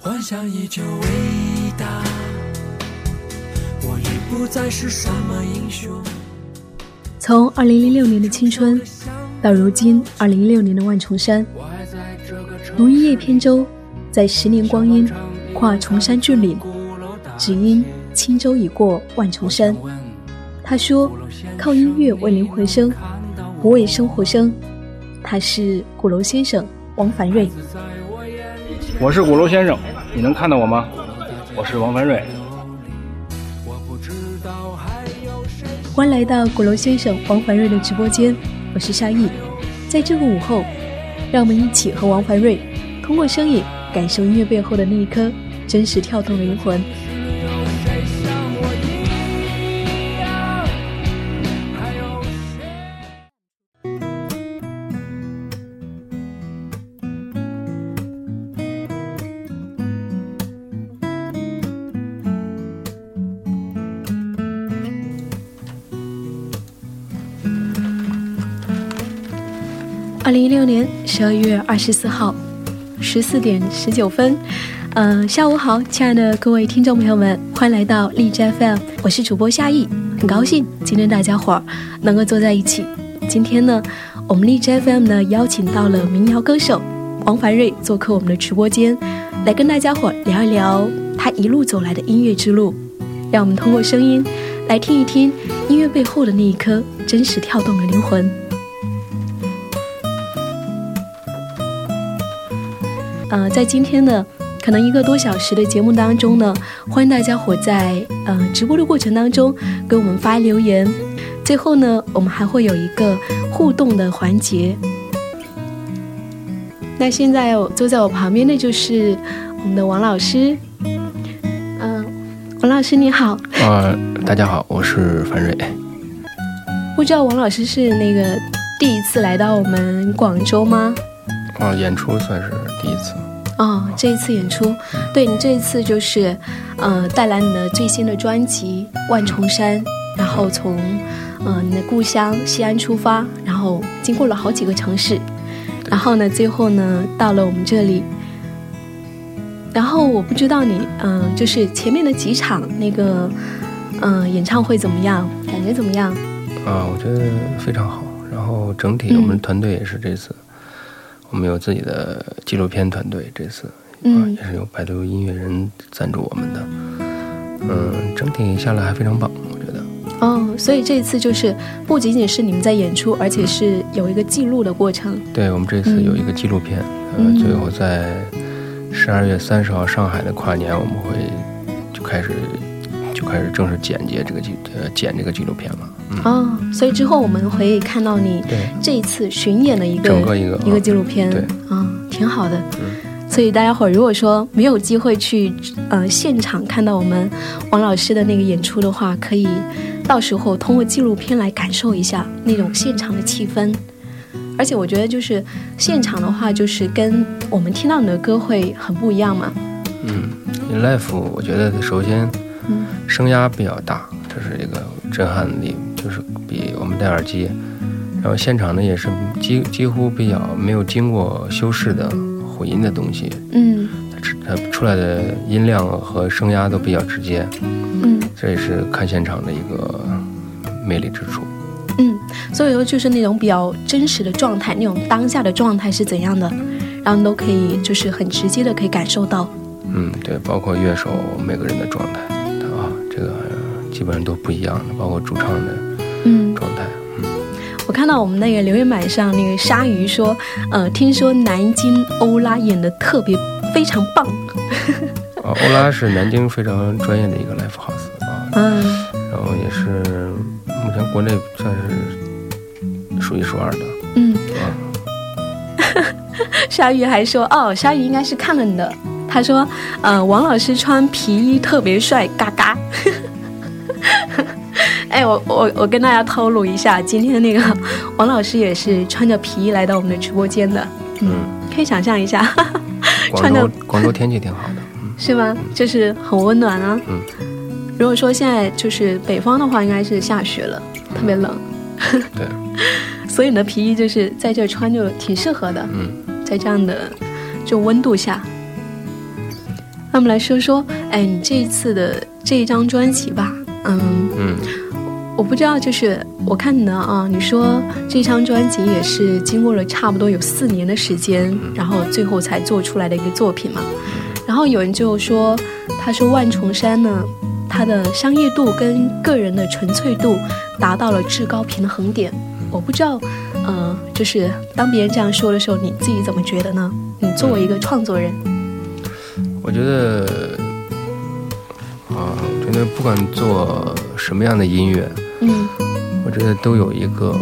幻想依旧伟大，我已不再是什么英雄。从二零零六年的青春，到如今二零一六年的万重山，如一叶扁舟，在十年光阴跨重山峻岭，只因轻舟已过万重山。他说：“靠音乐为灵魂生，不为生活生。”他是鼓楼先生王凡瑞。我是鼓楼先生，你能看到我吗？我是王凡瑞。欢迎来到鼓楼先生王凡瑞的直播间，我是沙溢。在这个午后，让我们一起和王凡瑞通过声音感受音乐背后的那一颗真实跳动的灵魂。十二月二十四号十四点十九分，嗯，下午好，亲爱的各位听众朋友们，欢迎来到荔枝 FM，我是主播夏意，很高兴今天大家伙儿能够坐在一起。今天呢，我们荔枝 FM 呢邀请到了民谣歌手王凡瑞做客我们的直播间，来跟大家伙儿聊一聊他一路走来的音乐之路，让我们通过声音来听一听音乐背后的那一颗真实跳动的灵魂。呃，在今天的可能一个多小时的节目当中呢，欢迎大家伙在呃直播的过程当中给我们发留言。最后呢，我们还会有一个互动的环节。那现在坐在我旁边的就是我们的王老师。嗯，王老师你好。啊，大家好，我是樊瑞。不知道王老师是那个第一次来到我们广州吗？啊，演出算是第一次。哦，这一次演出，对你这一次就是，呃，带来你的最新的专辑《万重山》，然后从，嗯，你的故乡西安出发，然后经过了好几个城市，然后呢，最后呢，到了我们这里。然后我不知道你，嗯，就是前面的几场那个，嗯，演唱会怎么样？感觉怎么样？啊，我觉得非常好。然后整体我们团队也是这次。我们有自己的纪录片团队，这次啊也是由百度音乐人赞助我们的，嗯，整体下来还非常棒，我觉得。哦，所以这一次就是不仅仅是你们在演出，而且是有一个记录的过程。对，我们这次有一个纪录片，呃，最后在十二月三十号上海的跨年，我们会就开始就开始正式剪接这个纪呃剪这个纪录片了。哦，所以之后我们会看到你这一次巡演的一个整个一个一个纪录片，对，啊，挺好的。所以大家伙儿如果说没有机会去呃现场看到我们王老师的那个演出的话，可以到时候通过纪录片来感受一下那种现场的气氛。而且我觉得就是现场的话，就是跟我们听到你的歌会很不一样嘛。嗯，Life，我觉得首先声压比较大，这是一个震撼力。就是比我们戴耳机，然后现场呢也是几几乎比较没有经过修饰的混音的东西，嗯，它它出来的音量和声压都比较直接，嗯，这也是看现场的一个魅力之处，嗯，所以说就是那种比较真实的状态，那种当下的状态是怎样的，然后都可以就是很直接的可以感受到，嗯，对，包括乐手每个人的状态，啊，这个基本上都不一样的，包括主唱的。嗯，状态。嗯，我看到我们那个留言板上那个鲨鱼说，呃，听说南京欧拉演的特别非常棒。啊，欧拉是南京非常专业的一个 live house 啊，嗯，然后也是目前国内算是数一数二的。嗯，啊，鲨鱼还说，哦，鲨鱼应该是看了你的。他说，呃，王老师穿皮衣特别帅，嘎嘎。哎，我我我跟大家透露一下，今天那个 王老师也是穿着皮衣来到我们的直播间的。嗯，可以想象一下，穿的广州天气挺好的，嗯，是吗？就是很温暖啊。嗯，如果说现在就是北方的话，应该是下雪了，特别冷。对，所以你的皮衣就是在这穿就挺适合的。嗯，在这样的就温度下。那我们来说说，哎，你这一次的这一张专辑吧，嗯嗯，我不知道，就是我看你的啊，你说这张专辑也是经过了差不多有四年的时间，然后最后才做出来的一个作品嘛。然后有人就说，他说万重山呢，它的商业度跟个人的纯粹度达到了至高平衡点。我不知道，呃，就是当别人这样说的时候，你自己怎么觉得呢？你作为一个创作人，我觉得，啊，我觉得不管做什么样的音乐，嗯我觉得都有一个，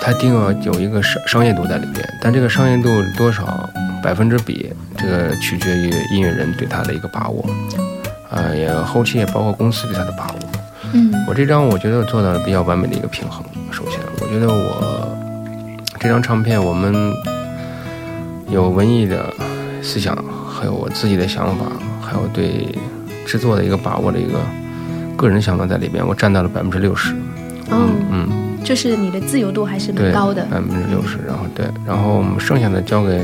它一定要有一个商商业度在里边，但这个商业度多少百分之比，这个取决于音乐人对它的一个把握，啊，也后期也包括公司对它的把握。嗯我这张我觉得做到了比较完美的一个平衡。首先，我觉得我这张唱片我们有文艺的思想，还有我自己的想法，还有对制作的一个把握的一个个人想法在里边，我占到了百分之六十。哦，嗯，就是你的自由度还是蛮，高的。百分之六十。然后对，然后我们剩下的交给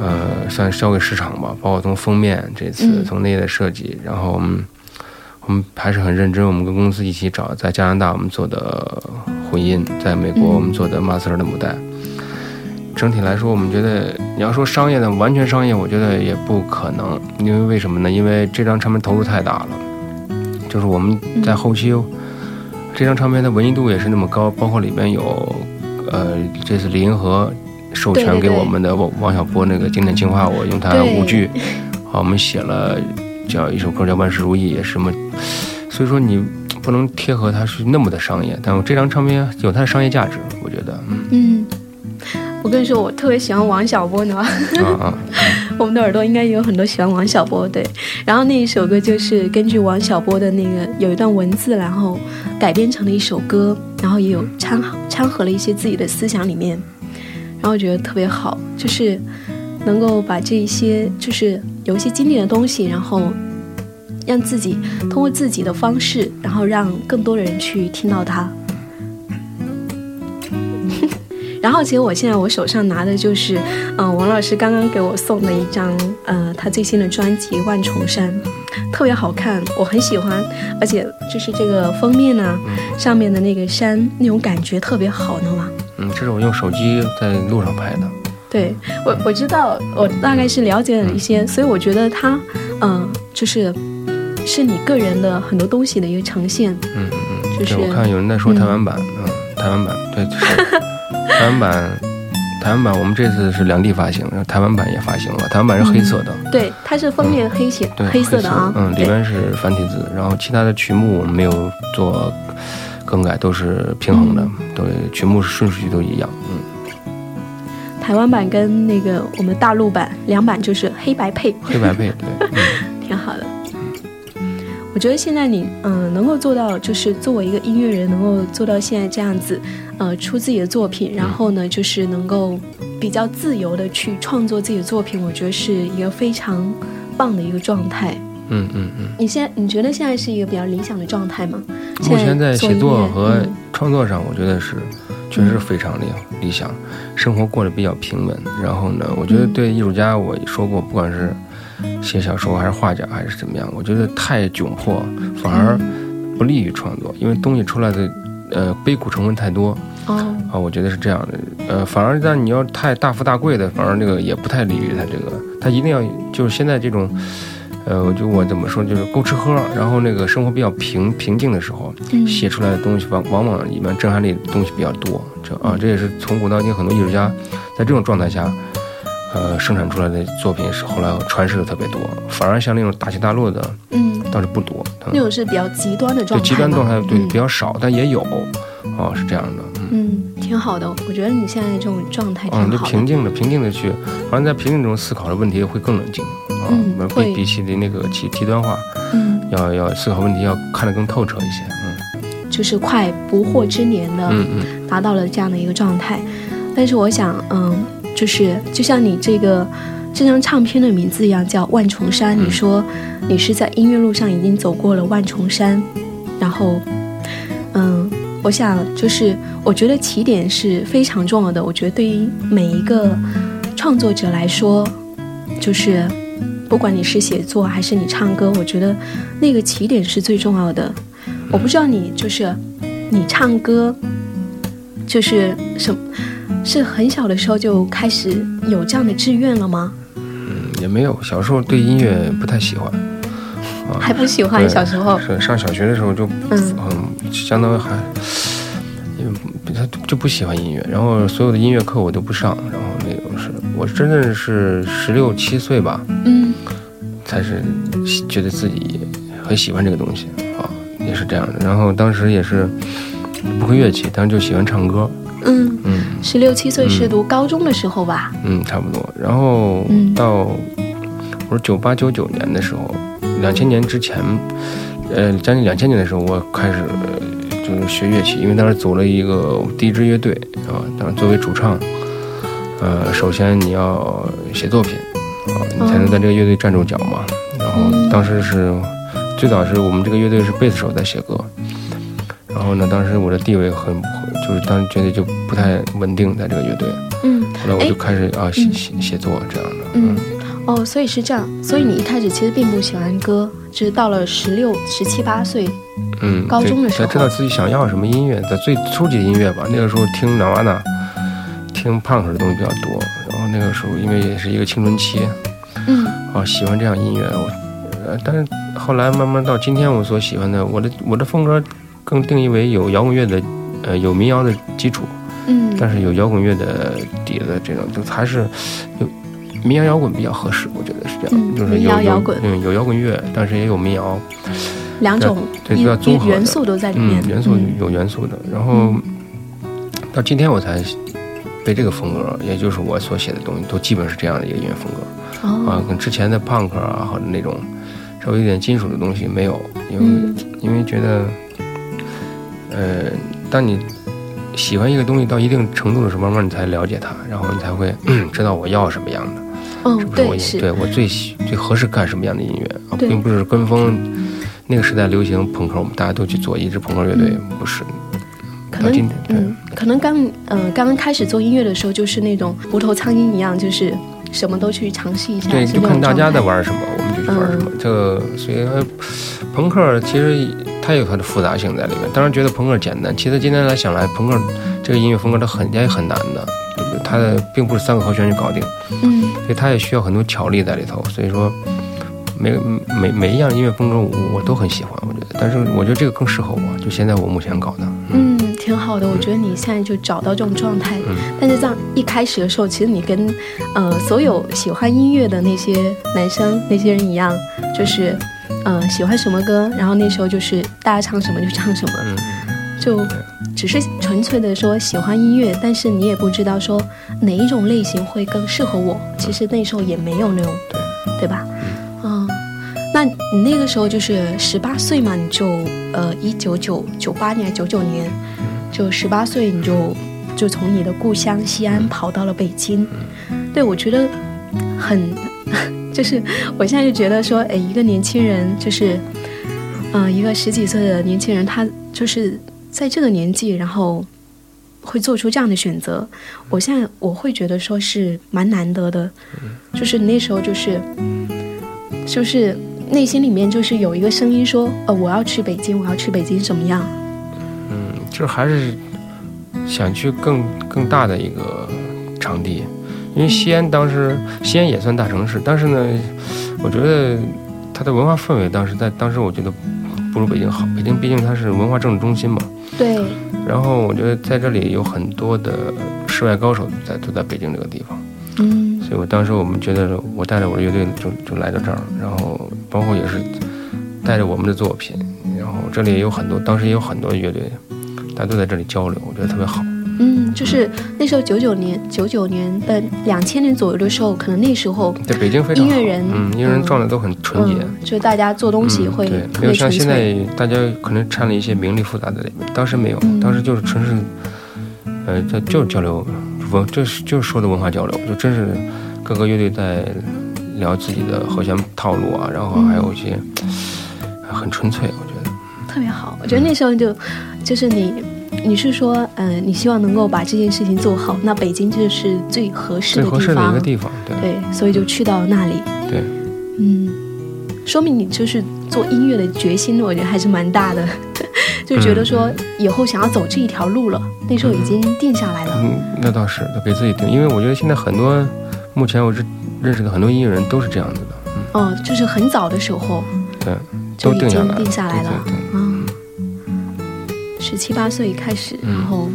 呃，算是交给市场吧，包括从封面这次嗯从内页的设计，然后我们我们还是很认真，我们跟公司一起找，在加拿大我们做的混音，在美国嗯我们做的 master 的母带。整体来说，我们觉得你要说商业的完全商业，我觉得也不可能，因为为什么呢？因为这张唱片投入太大了，就是我们在后期、这张唱片的文艺度也是那么高，包括里边有呃，这次李银河授权给我们的王王小波那个经典情话，我用它对。舞剧，好，我们写了叫一首歌叫《万事如意》，也是什么，所以说你不能贴合它是那么的商业，但我这张唱片有它的商业价值，我觉得，嗯。嗯，我跟你说，我特别喜欢王小波呢。啊啊，我们的耳朵应该也有很多喜欢王小波，对。然后那一首歌就是根据王小波的那个有一段文字，然后改编成了一首歌，然后也有掺掺和了一些自己的思想里面，然后觉得特别好，就是能够把这一些就是有一些经典的东西，然后让自己通过自己的方式，然后让更多的人去听到它。然后，其实我现在我手上拿的就是，嗯、王老师刚刚给我送的一张，呃，他最新的专辑《万重山》，特别好看，我很喜欢，而且就是这个封面呢、上面的那个山那种感觉特别好，你知道吗？嗯，这是我用手机在路上拍的，对我我知道，我大概是了解了一些，所以我觉得它，嗯、就是是你个人的很多东西的一个呈现，嗯嗯嗯，就是对，我看有人在说台湾版，嗯，台湾版，对，就是 台湾版，台湾版我们这次是两地发行，然后台湾版也发行了，台湾版是黑色的，对，它是封面黑写、对，黑色的啊，嗯，里对边是繁体字，然后其他的曲目我们没有做更改，都是平衡的，嗯。对，曲目是顺序都一样，嗯，台湾版跟那个我们大陆版两版就是黑白配，黑白配，对，嗯，挺好的。我觉得现在你嗯、能够做到，就是作为一个音乐人，能够做到现在这样子，呃，出自己的作品，然后呢，就是能够比较自由的去创作自己的作品，我觉得是一个非常棒的一个状态。嗯嗯嗯。你现在你觉得现在是一个比较理想的状态吗？目前在写作和嗯创作上，我觉得是确实非常理理想，生活过得比较平稳。然后呢，我觉得对艺术家，我说过，不管是写小说还是画家还是怎么样，我觉得太窘迫反而不利于创作，因为东西出来的呃悲苦成分太多哦，啊，我觉得是这样的。呃，反而但你要太大富大贵的，反而这个也不太利于他这个，他一定要就是现在这种。呃，我就我怎么说，就是够吃喝，然后那个生活比较平平静的时候，嗯写出来的东西往往往里面震撼力的东西比较多。这啊，这也是从古到今很多艺术家在这种状态下，呃，生产出来的作品是后来传世的特别多，反而像那种大起大落的嗯，倒是不多。嗯那种是比较极端的状态吗，极端状态对嗯比较少，但也有，哦，是这样的，嗯。嗯，挺好的。我觉得你现在这种状态挺嗯，就。平静的、平静的去，反正在平静中思考的问题会更冷静啊，比比起的那个极极端化，嗯，要要思考问题要看得更透彻一些，嗯就是快不惑之年的嗯嗯达到了这样的一个状态。但是我想，嗯，就是就像你这个这张唱片的名字一样，叫《万重山》。嗯你说你是在音乐路上已经走过了万重山，然后，嗯，我想就是我觉得起点是非常重要的。我觉得对于每一个创作者来说，就是不管你是写作还是你唱歌，我觉得那个起点是最重要的。我不知道你就是你唱歌，就是什是很小的时候就开始有这样的志愿了吗？嗯，也没有，小时候对音乐不太喜欢，啊，还不喜欢小时候，是上小学的时候就嗯。嗯，相当于还，因为他就不喜欢音乐，然后所有的音乐课我都不上，然后那个是我真的是十六七岁吧，嗯。才是觉得自己很喜欢这个东西啊，也是这样的。然后当时也是不会乐器，但是就喜欢唱歌，嗯，嗯十六七岁是读高中的时候吧？嗯，差不多。然后嗯到我是九八九九年的时候，两千年之前，呃，将近两千年的时候，我开始呃就是学乐器，因为当时组了一个第一支乐队啊，当时作为主唱，呃，首先你要写作品啊，你才能在这个乐队站住脚嘛。然后嗯当时是最早是我们这个乐队是贝斯手在写歌，然后呢，当时我的地位很就是当时觉得就不太稳定，在这个乐队。嗯后来我就哎开始啊写嗯。写写作这样的，嗯，哦，所以是这样，所以你一开始其实并不喜欢歌，就是到了十六、十七八岁，嗯，高中的时候。才知道自己想要什么音乐，在最初级的音乐吧，那个时候听 Nirvana，听 punk 的东西比较多，然后那个时候因为也是一个青春期嗯。啊，喜欢这样音乐，我呃，但是后来慢慢到今天我所喜欢的，我的我的风格更定义为有摇滚乐的，呃，有民谣的基础，嗯。但是有摇滚乐的底子这种，就还是有民谣摇滚比较合适，我觉得是这样，嗯就是有摇滚嗯有摇滚乐，但是也有民谣，两种对音比较综合的元素都在里面嗯，，元素嗯。有元素的。然后到今天我才被这个风格，也就是我所写的东西，都基本是这样的一个音乐风格啊哦，，跟之前的 punk 啊或者那种稍微有点金属的东西没有，因为、嗯。因为觉得，呃，当你喜欢一个东西到一定程度的时候，慢慢你才了解它，然后你才会知道我要什么样的。嗯是，不是我对，也是，对我最喜最合适干什么样的音乐啊，并不是跟风。那个时代流行朋克，我们大家都去做一支朋克乐队，不是。可能嗯，可能刚呃刚刚开始做音乐的时候，就是那种无头苍蝇一样，就是什么都去尝试一下，对，就看大家在玩什么，我们就去玩什么。嗯这个，所以呃朋克其实它有它的复杂性在里面。当然觉得朋克简单，其实今天来想来，朋克这个音乐风格它很也很难的，对不对？它的并不是三个和弦就搞定，嗯所以它也需要很多巧力在里头。所以说，每每每一样音乐风格我我都很喜欢，我觉得。但是我觉得这个更适合我，就现在我目前搞的。嗯，挺好的。我觉得你现在就找到这种状态，嗯但是这样一开始的时候，其实你跟呃所有喜欢音乐的那些男生那些人一样，就是呃喜欢什么歌，然后那时候就是大家唱什么就唱什么，嗯，就只是纯粹的说喜欢音乐，但是你也不知道说哪一种类型会更适合我。其实那时候也没有那种，对对吧？嗯，那你那个时候就是十八岁嘛，你就呃一九九九八年九九年，就十八岁你就就从你的故乡西安跑到了北京。对我觉得很，就是我现在就觉得说，哎，一个年轻人就是，呃，一个十几岁的年轻人，他就是在这个年纪，然后会做出这样的选择。我现在我会觉得说是蛮难得的，就是那时候就是，就是内心里面就是有一个声音说，呃，我要去北京，我要去北京怎么样？嗯，就还是想去更更大的一个场地，因为西安当时西安也算大城市，但是呢，我觉得它的文化氛围当时在当时我觉得不如北京好。北京毕竟它是文化政治中心嘛，对，然后我觉得在这里有很多的世外高手在都在北京这个地方，嗯所以我当时我们觉得我带着我的乐队就就来到这儿，然后包括也是带着我们的作品，然后这里也有很多，当时也有很多乐队，大家都在这里交流，我觉得特别好。嗯，就是那时候九九年九九年的两千年左右的时候，可能那时候对北京非常音乐人嗯，音乐人嗯状态都很纯洁。嗯，就大家做东西嗯会对，没有像现。在大家可能掺了一些名利复杂在里面，当时没有，嗯当时就是纯是，呃，这就是交流文，就是就是说的文化交流，就真是各个乐队在聊自己的和弦套路啊，然后还有一些、很纯粹，我觉得。特别好。我觉得那时候就就是你，你是说，嗯、你希望能够把这件事情做好，那北京就是最合适的地最合适的一方。个地方，对对，所以就去到那里。对。嗯，说明你就是做音乐的决心，我觉得还是蛮大的，就觉得说以后想要走这一条路了，那时候已经定下来了。嗯，那倒是，给自己定，因为我觉得现在很多，目前我认认识的很多音乐人都是这样子的。嗯、哦，就是很早的时候对，就已经都定下来了，定下来了。对十七八岁开始，嗯然后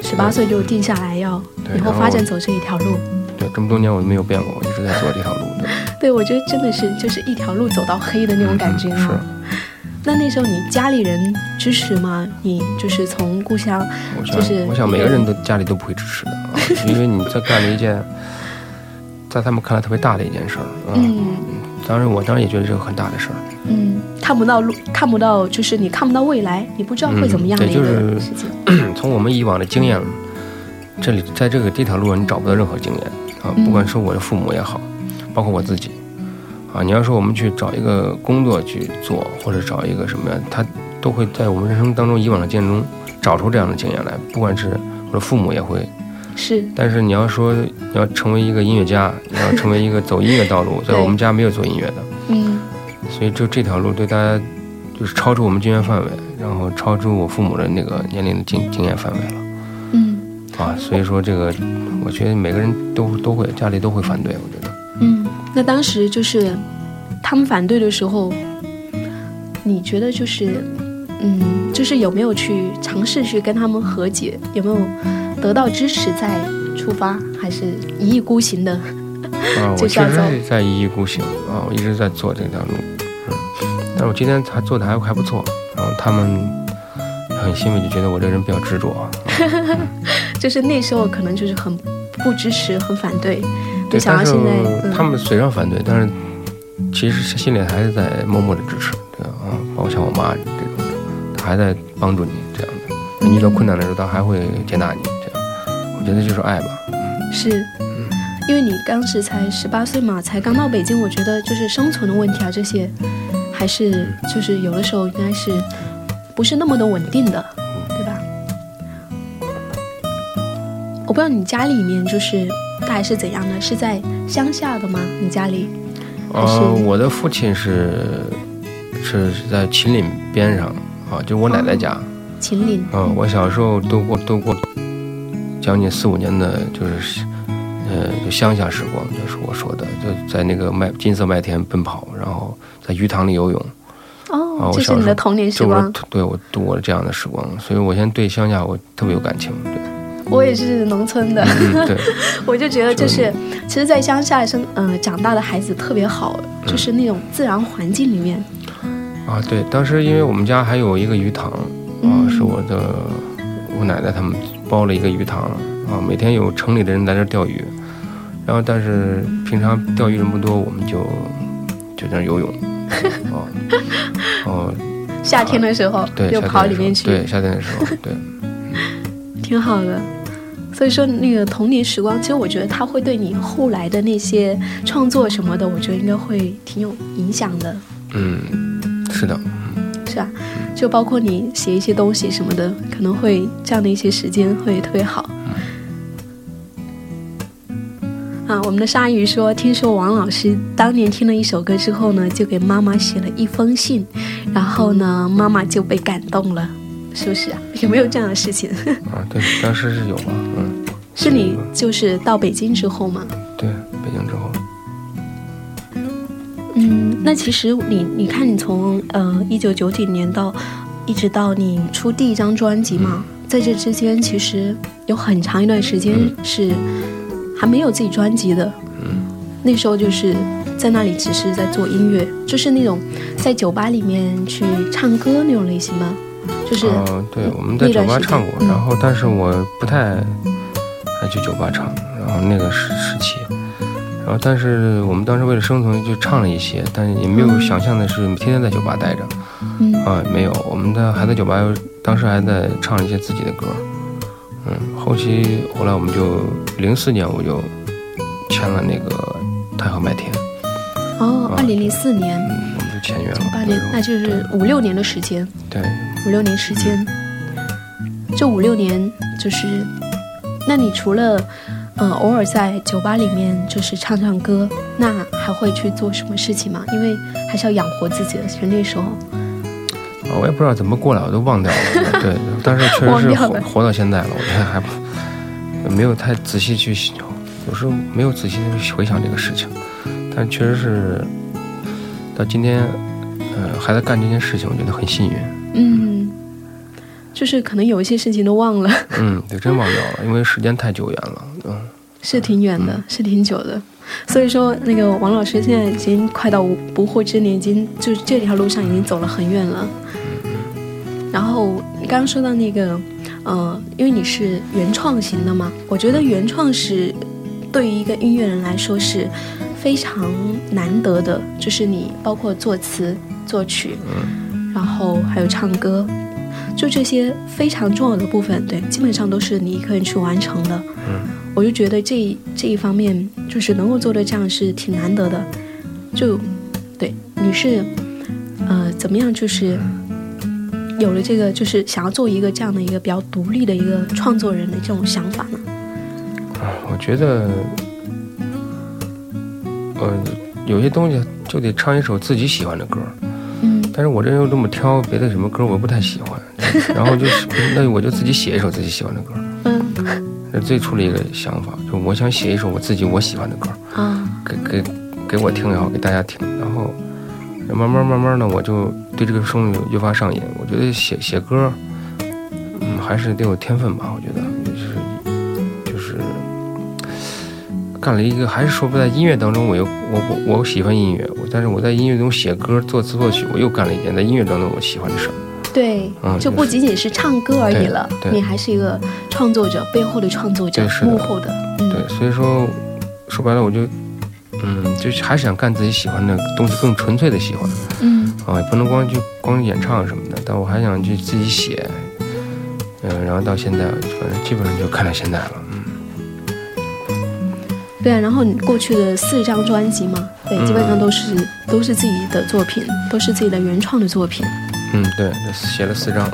十八岁就定下来要以后对然后发展走这一条路。对，这么多年我都没有变过，我一直在做这条路。对，对，我觉得真的是就是一条路走到黑的那种感觉嗯是啊。那那时候你家里人支持吗？你就是从故乡，我，就是我想每个人都家里都不会支持的啊，因为你在干了一件，在他们看来特别大的一件事儿啊。嗯 当然，我当然也觉得这个很大的事儿。嗯，看不到路，看不到，就是你看不到未来，你不知道会怎么样的嗯一个对就是。从我们以往的经验，这里在这个这条路上你找不到任何经验啊，嗯不管是我的父母也好，包括我自己啊，你要说我们去找一个工作去做，或者找一个什么呀，他都会在我们人生当中以往的经验中找出这样的经验来，不管是我的父母也会，是，但是你要说你要成为一个音乐家，你要成为一个走音乐道路，在我们家没有做音乐的，嗯所以就这条路对大家就是超出我们经验范围，然后超出我父母的那个年龄的经经验范围了。嗯啊，所以说这个，我觉得每个人都都会，家里都会反对，我觉得。嗯。那当时就是他们反对的时候，你觉得就是嗯，就是有没有去尝试去跟他们和解？有没有得到支持再出发，还是一意孤行的？啊，我确实就是在一意孤行啊，我一直在做这条路，嗯，但是我今天还做的还还不错，然后他们很欣慰，就觉得我这个人比较执着，啊。就是那时候可能就是很不支持，很反对，就对，想要现在、嗯、他们嘴上反对，但是其实心里还是在默默的支持，对啊，包括像我妈这种，她还在帮助你这样的，你遇到困难的时候，她还会接纳你，觉得就是爱吧，是，因为你当时才十八岁嘛，才刚到北京，我觉得就是生存的问题啊，这些还是就是有的时候应该是不是那么的稳定的，对吧？我不知道你家里面就是大概是怎样的，是在乡下的吗？你家里？呃，我的父亲是是是在秦岭边上啊，就我奶奶家。秦岭？嗯、我小时候都过都过将近四五年的，就是呃，就乡下时光，就是我说的，就在那个麦金色麦田奔跑，然后在鱼塘里游泳，啊哦，我这是你的童年时光。对我度过了这样的时光，所以我现在对乡下我特别有感情。对，我也是农村的，嗯，我就觉得就是，其实，在乡下生呃长大的孩子特别好，就是那种自然环境里面，啊，对，当时因为我们家还有一个鱼塘，啊，嗯是我的我奶奶他们包了一个鱼塘，啊，每天有城里的人来这儿钓鱼，然后但是平常钓鱼人不多，我们就就在那游泳，哦，哦，夏天的时候对，就跑里面去，对，夏天的时候，对，挺好的。所以说，那个童年时光，其实我觉得它会对你后来的那些创作什么的，我觉得应该会挺有影响的，嗯，是的，是吧？就包括你写一些东西什么的，可能会这样的一些时间会特别好。啊，我们的鲨鱼说，听说王老师当年听了一首歌之后呢，就给妈妈写了一封信，然后呢，妈妈就被感动了，是不是啊？有没有这样的事情？啊，对，当时是有吧，嗯，是你就是到北京之后吗？对，北京之后，嗯，那其实你你看，你从呃一九九几年到一直到你出第一张专辑嘛，在这之间其实有很长一段时间是还没有自己专辑的。嗯，那时候就是在那里只是在做音乐，就是那种在酒吧里面去唱歌那种类型吗？就是、呃，对，我们在酒吧唱过，嗯然后但是我不太爱去酒吧唱，然后那个时时期，然后但是我们当时为了生存就唱了一些，但是也没有嗯。想象的是天天在酒吧待着嗯。啊，没有，我们的还在酒吧，当时还在唱一些自己的歌，嗯，后期后来我们就零四年我就签了那个太和麦田，哦，二零零四年、嗯，我们就签约了，八年，那就是五六年的时间。对，五六年时间，这五六年就是，那你除了呃，偶尔在酒吧里面就是唱唱歌，那还会去做什么事情吗？因为还是要养活自己的，其实那时候。啊，我也不知道怎么过来，我都忘掉了。对，但是确实是活活到现在了，我觉得还没有太仔细去，有时候没有仔细去回想这个事情，但确实是到今天，呃，还在干这件事情，我觉得很幸运。嗯，就是可能有一些事情都忘了。嗯，对，真忘掉了，因为时间太久远了。嗯，是挺远的，是挺久的。所以说，那个王老师现在已经快到不惑之年，已经就是这条路上已经走了很远了。然后你刚刚说到那个，呃，因为你是原创型的嘛，我觉得原创是对于一个音乐人来说是非常难得的，就是你包括作词、作曲，然后还有唱歌，就这些非常重要的部分，对，基本上都是你一个人去完成的。嗯，我就觉得这这一方面就是能够做到这样是挺难得的。就，对，你是，呃，怎么样就是。有了这个，就是想要做一个这样的一个比较独立的一个创作人的这种想法呢？啊，我觉得，呃，有些东西就得唱一首自己喜欢的歌。嗯。但是我这又这么挑，别的什么歌我不太喜欢。然后就是，那我就自己写一首自己喜欢的歌。嗯。那最初的一个想法，就我想写一首我自己我喜欢的歌。啊。给给给我听也好，给大家听，然后。慢慢慢慢的，我就对这个声音越发上瘾。我觉得写写歌，嗯，还是得有天分吧。我觉得就是就是干了一个，还是说不在音乐当中，我又我我我喜欢音乐，但是我在音乐中写歌、作词作曲，我又干了一件在音乐当中我喜欢的事儿。对，嗯，就不仅仅是唱歌而已了，你还是一个创作者，背后的创作者，幕后的。对，所以说说白了，我就。嗯，就还是想干自己喜欢的东西，更纯粹的喜欢。嗯，啊，也不能光就光演唱什么的，但我还想去自己写。嗯，然后到现在，反正基本上就看到现在了。嗯。对啊，然后你过去的四张专辑嘛，对，基本上都是都是自己的作品，都是自己的原创的作品。嗯，对，写了四张。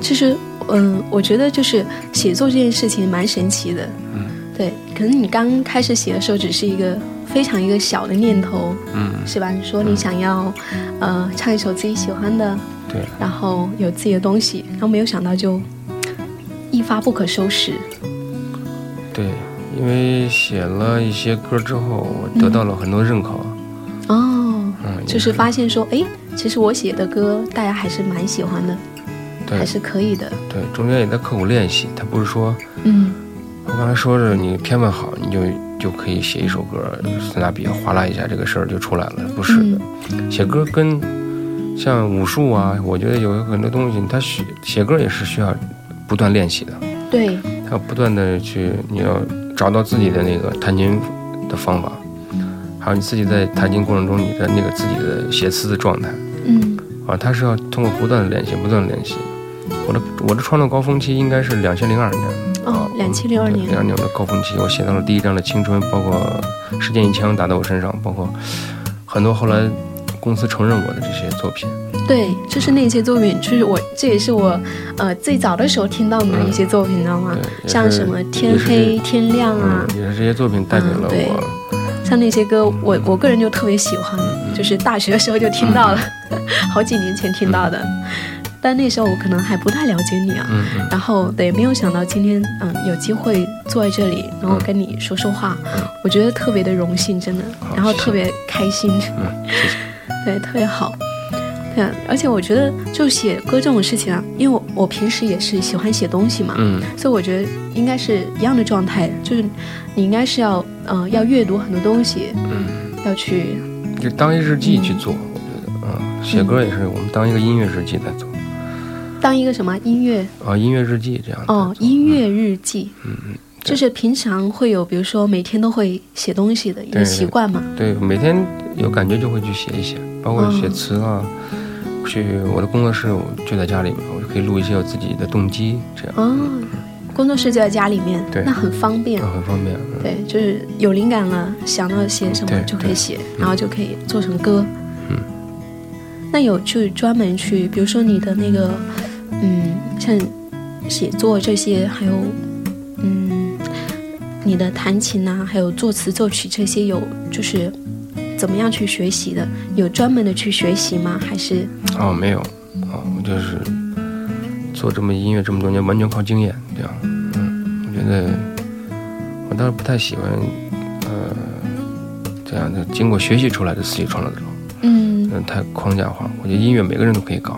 其实，嗯，我觉得就是写作这件事情蛮神奇的。嗯，对，可能你刚开始写的时候只是一个非常一个小的念头，嗯，是吧？你说你想要，呃，唱一首自己喜欢的，对，然后有自己的东西，然后没有想到就一发不可收拾。对，因为写了一些歌之后，我得到了很多认可。哦，嗯，就是发现说，哎，其实我写的歌大家还是蛮喜欢的。还是可以的。对，中间也在刻苦练习。他不是说，嗯，我刚才说是你天分好，你就就可以写一首歌，拿笔哗啦一下，这个事儿就出来了。不是的，写歌跟像武术啊，我觉得有很多东西，他写写歌也是需要不断练习的。对，他要不断的去，你要找到自己的那个弹琴的方法，还有你自己在弹琴过程中你的那个自己的写词的状态。嗯，啊，他是要通过不断的练习，不断的练习。我的我的创作高峰期应该是两千零二年哦，两千零二年，零二年的高峰期，我写到了第一章的青春，包括时间一枪打在我身上，包括很多后来公司承认我的这些作品。对，就是那些作品，就是我这也是我呃最早的时候听到的一些作品，你知道吗？像什么天黑天亮啊，也是这些作品带给了我。像那些歌，我我个人就特别喜欢，就是大学的时候就听到了，好几年前听到的。但那时候我可能还不太了解你啊，然后对，没有想到今天嗯有机会坐在这里，然后跟你说说话，我觉得特别的荣幸，真的，然后特别开心，对，特别好，对，而且我觉得就写歌这种事情啊，因为我我平时也是喜欢写东西嘛，嗯，所以我觉得应该是一样的状态，就是你应该是要嗯要阅读很多东西，嗯，要去就当一日记去做，我觉得嗯，写歌也是我们当一个音乐日记在做。当一个什么音乐啊？音乐日记这样哦，音乐日记，嗯嗯，就是平常会有，比如说每天都会写东西的一个习惯嘛。对，每天有感觉就会去写一写，包括写词啊。去我的工作室，我就在家里面，我就可以录一些我自己的动机，这样。哦，工作室就在家里面，对，那很方便，很方便。对，就是有灵感了，想到写什么就可以写，然后就可以做成歌。嗯。那有去专门去，比如说你的那个，嗯，像写作这些，还有嗯，你的弹琴呐、还有作词作曲这些，有就是怎么样去学习的？有专门的去学习吗？还是哦，没有，哦，我就是做这么音乐这么多年，完全靠经验这样。嗯，我觉得我倒是不太喜欢，呃，这样的经过学习出来的自己创作这种，嗯嗯，太框架化。我觉得音乐每个人都可以搞，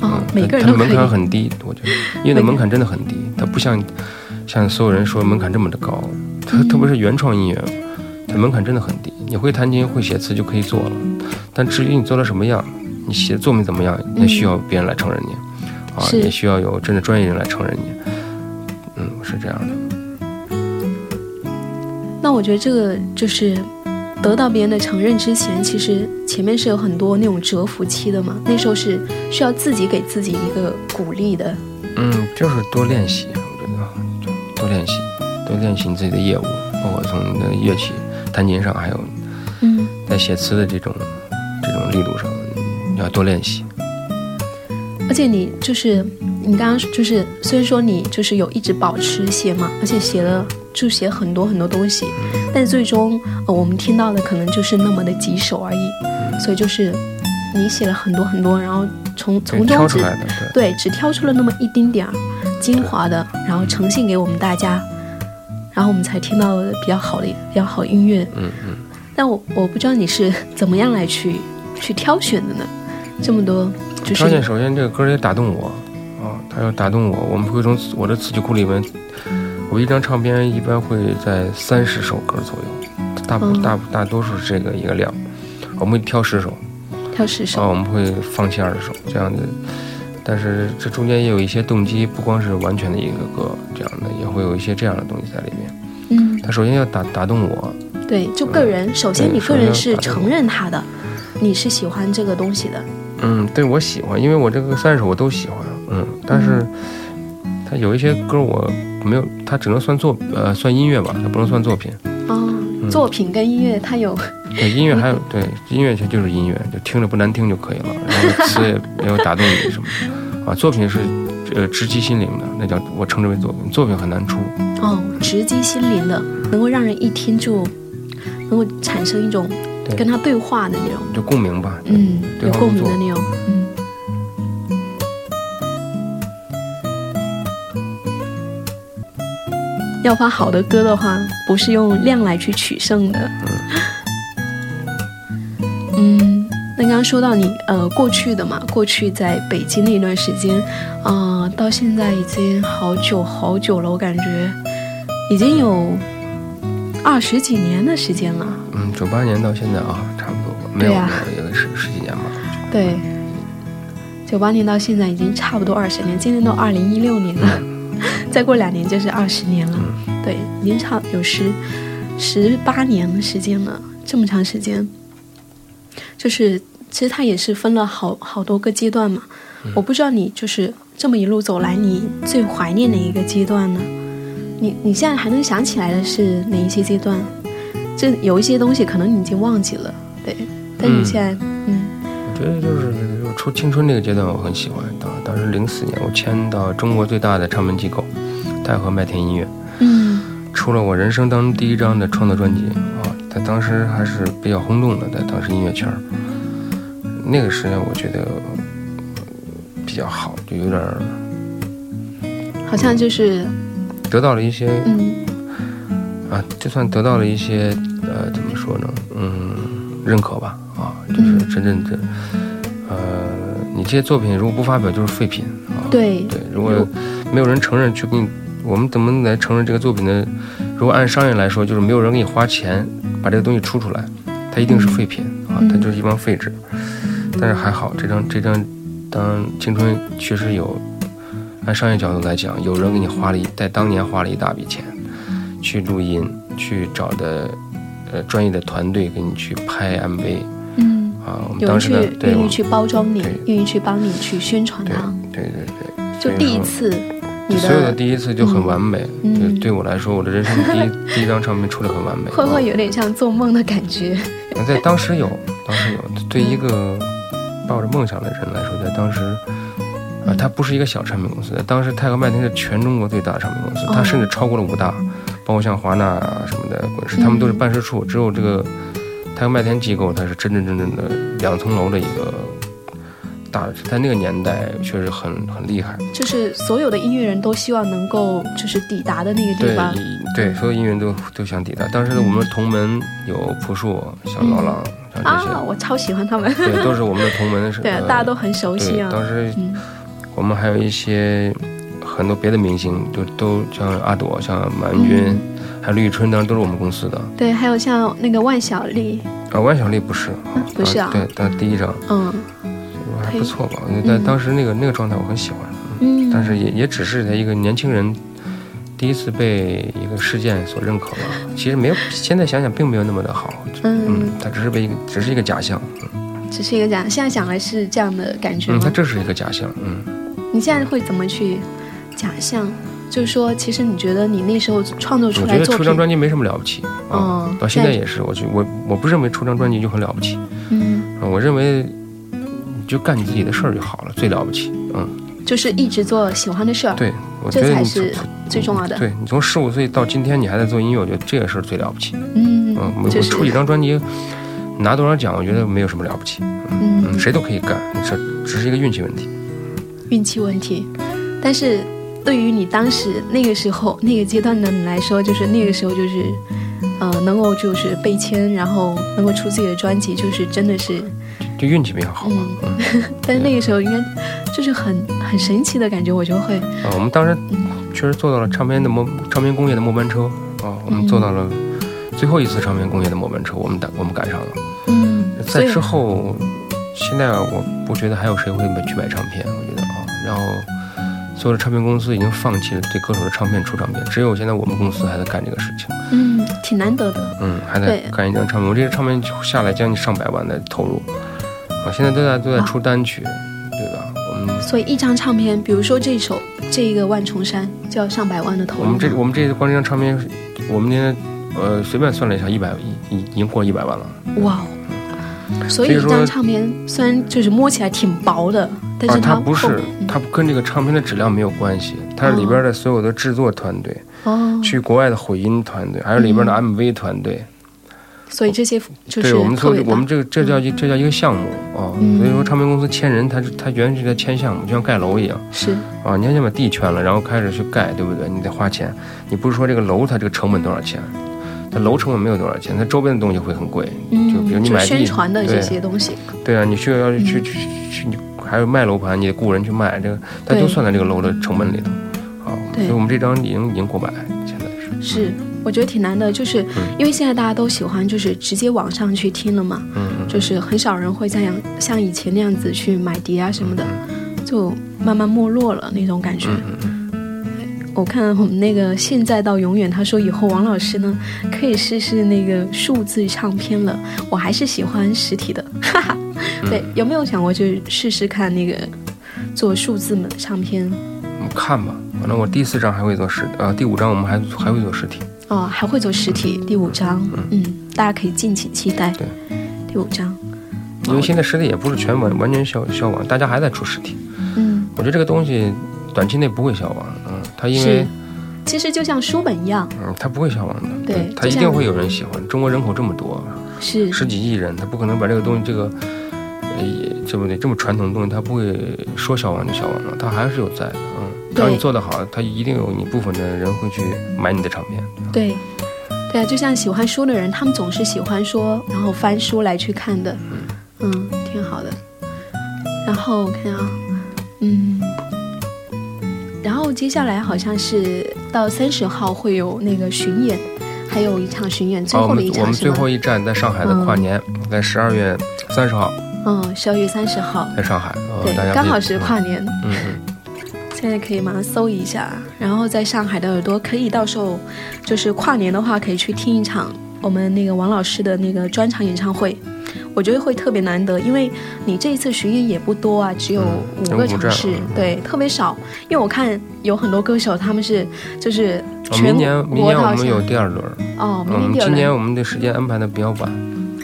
哦嗯，每个人它的门槛很低，我觉得音乐的门槛真的很低，它不像像所有人说门槛这么的高，特嗯特别是原创音乐，它门槛真的很低。你会弹琴会写词就可以做了，但至于你做到什么样，你写的作品怎么样，那需要别人来承认你，啊，也需要有真的专业人来承认你。嗯，是这样的。那我觉得这个就是得到别人的承认之前，其实前面是有很多那种蛰伏期的嘛。那时候是需要自己给自己一个鼓励的。嗯，就是多练习，我觉得多练习，多练习你自己的业务，包括从你的乐器、弹琴上，还有嗯，在写词的这种这种力度上，你要多练习。而且你就是你刚刚就是虽然说你就是有一直保持写嘛，而且写了就写很多很多东西，但最终呃我们听到的可能就是那么的几首而已。所以就是你写了很多很多，然后从从中只挑出来的，对。对，只挑出了那么一丁点儿精华的，然后呈现给我们大家，然后我们才听到比较好的比较好音乐。嗯嗯，但我我不知道你是怎么样来去去挑选的呢？这么多就条件是首先这个歌得打动我啊，它要打动我，我们会从我的词曲库里面，我一张唱片一般会在三十首歌左右，大部嗯大大多数是这个一个量，我们会挑十首挑十首。啊，我们会放弃二十首这样的，但是这中间也有一些动机，不光是完全的一个歌这样的，也会有一些这样的东西在里面。嗯，他首先要打打动我，对，就个人，首先你个人是承认他的，你是喜欢这个东西的。嗯，对我喜欢，因为我这个三首我都喜欢，嗯，但是他有一些歌我没有，他只能算作呃算音乐吧，他不能算作品。哦，嗯作品跟音乐它有对，音乐还有对音乐，它就是音乐，就听着不难听就可以了，然后词也没有打动你什么的啊。作品是呃直击心灵的，那叫我称之为作品。作品很难出，哦直击心灵的，能够让人一听就能够产生一种跟他对话的那种，就共鸣吧。嗯，有对共鸣的那种，嗯。要发好的歌的话，不是用量来去取胜的。嗯，刚刚说到你呃过去的嘛，过去在北京那段时间，啊、到现在已经好久好久了，我感觉已经有二十几年的时间了。嗯，九八年到现在啊，差不多没有对呀没有也是十几年吧。对，九八年到现在已经差不多二十年，今年都二零一六年了，再过两年就是二十年了。对，已经差有十十八年的时间了，这么长时间。就是其实它也是分了好好多个阶段嘛。我不知道你就是这么一路走来，你最怀念哪一个阶段呢？你你现在还能想起来的是哪一些阶段？这有一些东西可能你已经忘记了，对。但你嗯现在，嗯我觉得就是就是初青春那个阶段，我很喜欢。当当时零四年，我签到中国最大的唱片机构太和麦田音乐，嗯出了我人生当中第一张的创作专辑啊，在当时还是比较轰动的，在当时音乐圈儿。那个时间我觉得呃比较好，就有点儿好像就是得到了一些嗯啊，就算得到了一些呃，怎么说呢？嗯，认可吧啊，就是嗯真正的呃，你这些作品如果不发表就是废品啊。对对，如果没有人承认去给你，我们怎么来承认这个作品呢？如果按商业来说，就是没有人给你花钱把这个东西出出来，它一定是废品啊，嗯它就是一帮废纸。但是还好，这张这张当青春确实有，按商业角度来讲，有人给你花了一在当年花了一大笔钱去录音，去找的呃专业的团队给你去拍 MV 嗯，啊。我们当时的对愿意去包装你，愿意去帮你去宣传对它，对对对。就第一次你所有的的第一次就很完美，嗯对对我来说，我的人生第一 第一张唱片出的很完美。啊会不会有点像做梦的感觉？在当时有，当时有，对一个抱着梦想的人来说，在当时，啊，它不是一个小唱片公司，当时泰和麦田是全中国最大的唱片公司，它甚至超过了五大，包括像华纳啊什么的滚石，他们都是办事处，只有这个泰和麦田机构，它是真真正正的两层楼的一个大的，在那个年代确实很很厉害。就是所有的音乐人都希望能够就是抵达的那个地方。对，所有音乐人都都想抵达。当时我们同门有朴树、像老狼、啊，我超喜欢他们。对，都是我们的同门。是 对大家都很熟悉，啊。当时嗯我们还有一些很多别的明星，就都像阿朵、像马云还有李宇春，当时都是我们公司的。对，还有像那个万晓利，啊，万晓利不是，啊不是啊对，但第一张嗯还不错吧？我觉得嗯当时那个那个状态我很喜欢，嗯，但是也也只是他一个年轻人。第一次被一个事件所认可了，其实没有，现在想想并没有那么的好，嗯。嗯，，它只是被一个，只是一个假象，只是一个假，现在想来是这样的感觉嗯，它？这是一个假象，嗯，你现在会怎么去假象？就是说，其实你觉得你那时候创作出来我觉得出张专辑没什么了不起，啊嗯，到现在也是，我就我我不认为出张专辑就很了不起，嗯，啊我认为你就干你自己的事儿就好了，最了不起，嗯，就是一直做喜欢的事儿，对，我觉这得你才是最重要的。对你从十五岁到今天你还在做音乐，我觉得这个事儿最了不起，嗯嗯，我就是我出几张专辑，拿多少奖，我觉得没有什么了不起，嗯，嗯，谁都可以干，这只是一个运气问题，运气问题。但是对于你当时那个时候那个阶段的你来说，就是那个时候就是，呃，能够就是被签，然后能够出自己的专辑，就是真的是，就运气比较好嘛，嗯。嗯。但是那个时候应该就是很很神奇的感觉，我就会，啊，我们当时确实做到了唱片的末唱片工业的末班车啊，我们做到了最后一次唱片工业的末班车，我们赶我们赶上了。嗯，在之后，现在我不觉得还有谁会买去买唱片，我觉得啊，然后所有的唱片公司已经放弃了对歌手的唱片出唱片，只有现在我们公司还在干这个事情，嗯，挺难得的，嗯，还在干一张唱片，我这个唱片就下来将近上百万的投入，啊，现在都在都在出单曲，对吧？我们所以一张唱片，比如说这首这一个万重山就要上百万的投入。我们这我们这光这张唱片，我们今天呃随便算了一下，一百已已已经过一百万了。哇哦！所以一张唱片虽然就是摸起来挺薄的，但啊，是它不是，嗯它跟这个唱片的质量没有关系，它是里边的所有的制作团队，哦，去国外的混音团队，还有里边的 MV 团队。所以这些就是对我们说我们这个这叫一这叫一个项目啊。嗯所以说，唱片公司签人，他是它原来是在签项目，就像盖楼一样是啊。你要先把地圈了，然后开始去盖，对不对？你得花钱。你不是说这个楼它这个成本多少钱？它楼成本没有多少钱，它周边的东西会很贵。就比如你买地宣传的这对些东西，对啊，你需要要去嗯去去，你还有卖楼盘，你得雇人去卖，这个它对都算在这个楼的成本里头。啊，对所以我们这张已经已经过百，现在是。是我觉得挺难的，就是嗯因为现在大家都喜欢就是直接网上去听了嘛，就是很少人会再像像以前那样子去买碟啊什么的，就慢慢没落了那种感觉。我看我们那个现在到永远，他说以后王老师呢可以试试那个数字唱片了，我还是喜欢实体的，哈哈。对，有没有想过去试试看那个做数字的唱片？我们看吧，反正我第四张还会做实，呃，第五张我们还还会做实体。哦，还会做实体第五章，嗯，大家可以敬请期待。对，第五章，因为现在实体也不是全完完全消消亡，大家还在出实体。嗯，我觉得这个东西短期内不会消亡，嗯，它因为，其实就像书本一样，嗯，它不会消亡的，对它一定会有人喜欢。中国人口这么多，是十几亿人，他不可能把这个东西这个，呃，这么的这么传统的东西，他不会说消亡就消亡了，它还是有在的，嗯，只要你做得好，它一定有你部分的人会去买你的唱片。对，对啊，就像喜欢书的人，他们总是喜欢说，然后翻书来去看的，嗯，挺好的。然后我看啊，嗯，然后接下来好像是到三十号会有那个巡演，还有一场巡演，最后的一们我们？最后一站在上海的跨年，在十二月三十号嗯，十二月三十号，在上海，呃对刚好是跨年。嗯。嗯现在可以马上搜一下，然后在上海的耳朵可以到时候就是跨年的话，可以去听一场我们那个王老师的那个专场演唱会，我觉得会特别难得，因为你这一次巡演也不多啊，只有五个城市，嗯对，特别少。因为我看有很多歌手他们是就是哦全明年明年我们有第二轮，哦，明嗯，年第二轮。今年我们的时间安排的比较晚，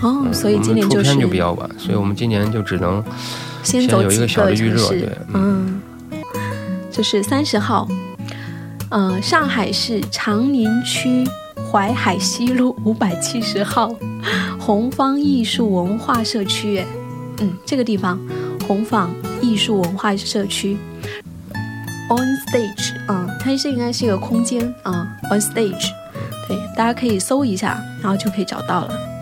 哦，所以今年就是片就比较晚，所以我们今年就只能先走几有一个小的预热，对，嗯，就是三十号，呃，上海市长宁区淮海西路五百七十号红方艺术文化社区，嗯，这个地方红坊艺术文化社区，on stage，嗯，它是应该是一个空间啊，on stage，对，大家可以搜一下，然后就可以找到了。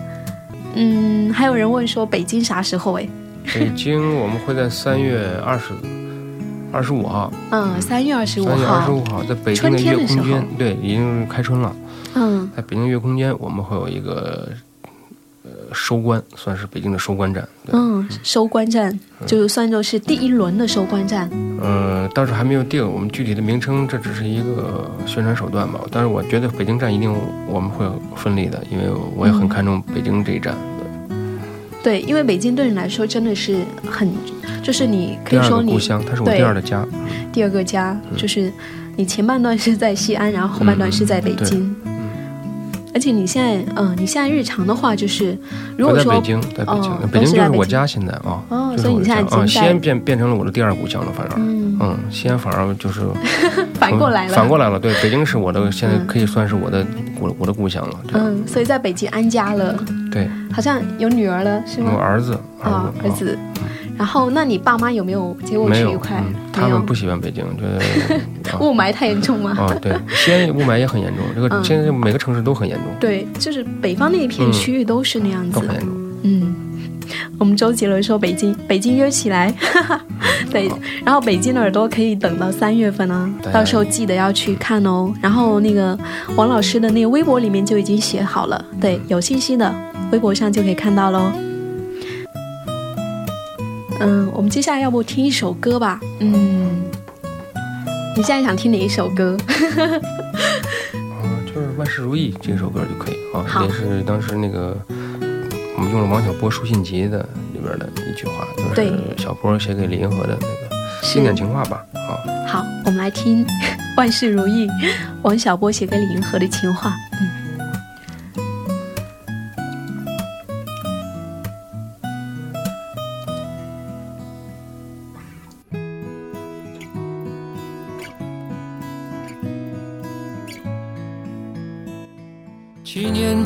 嗯，还有人问说北京啥时候？哎。北京我们会在三月二十二十五号，嗯，三月二十五号，三月二十五号在北京的月空间，对，已经开春了，嗯，在北京月空间我们会有一个呃收官，算是北京的收官战，嗯，收官站就算作是第一轮的收官站，嗯，倒是还没有定我们具体的名称，这只是一个宣传手段吧，但是我觉得北京站一定我们会顺利的，因为我也很看重北京这一站。对，因为北京对你来说真的是很，就是你可以说你故乡，它是我第二的家，第二个家，就是你前半段是在西安，然后后半段是在北京。而且你现在，嗯，你现在日常的话，就是如果说在北京，在北京，北京就是我家现在啊，哦，所以你现在啊，西安变变成了我的第二故乡了，反正，嗯，西安反而就是 反过来了，反过来了，对，北京是我的，现在可以算是我的我我的故乡了，嗯，所以在北京安家了，对，好像有女儿了，是吗？有儿子啊，儿子。然后，那你爸妈有没有接过去一块？他们不喜欢北京，觉得 雾霾太严重吗？啊，对，西安雾霾也很严重，这个现在每个城市都很严重。对，就是北方那一片区域都是那样子，都很严重。嗯，我们周杰伦说北京，北京约起来，对，然后北京的耳朵可以等到三月份呢，到时候记得要去看哦。然后那个王老师的那个微博里面就已经写好了，对，有信息的微博上就可以看到喽。嗯，我们接下来要不听一首歌吧？嗯，你现在想听哪一首歌？啊，就是万事如意这首歌就可以啊，也是当时那个我们用了王小波书信集的里边的一句话，就是小波写给李银河的那个经典情话吧？啊，好，我们来听万事如意，王小波写给李银河的情话。嗯。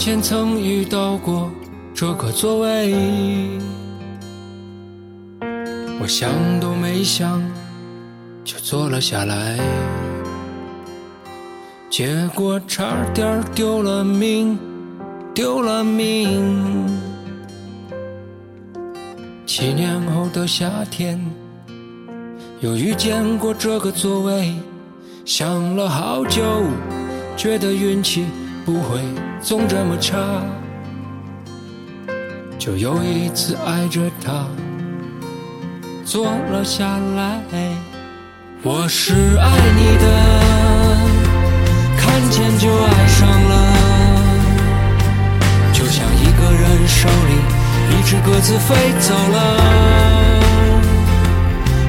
前曾遇到过这个座位，我想都没想就坐了下来，结果差点丢了命，丢了命。七年后的夏天，又遇见过这个座位，想了好久，觉得运气不会。总这么差，就又一次挨着他坐了下来。我是爱你的，看见就爱上了，就像一个人手里一只鸽子飞走了。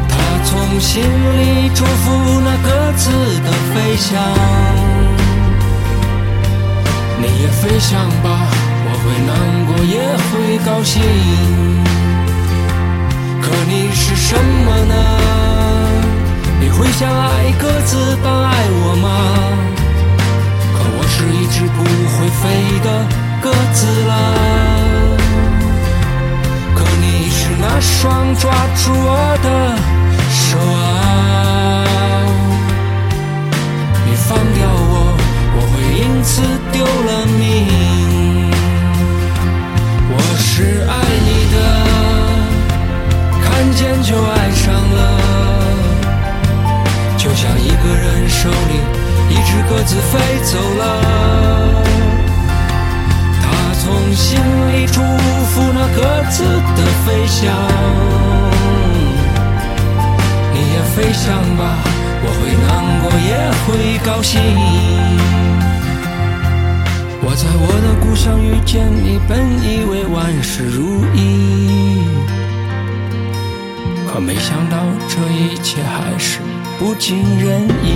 他从心里祝福那鸽子的飞翔。你也飞翔吧，我会难过，也会高兴。可你是什么呢？你会像爱鸽子般爱我吗？可我是一只不会飞的鸽子了。可你是那双抓住我的手啊！因此丢了命。我是爱你的，看见就爱上了，就像一个人手里一只鸽子飞走了。他从心里祝福那鸽子的飞翔。你也飞翔吧，我会难过，也会高兴。我在我的故乡遇见你，本以为万事如意，可没想到这一切还是不尽人意。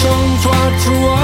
双抓住我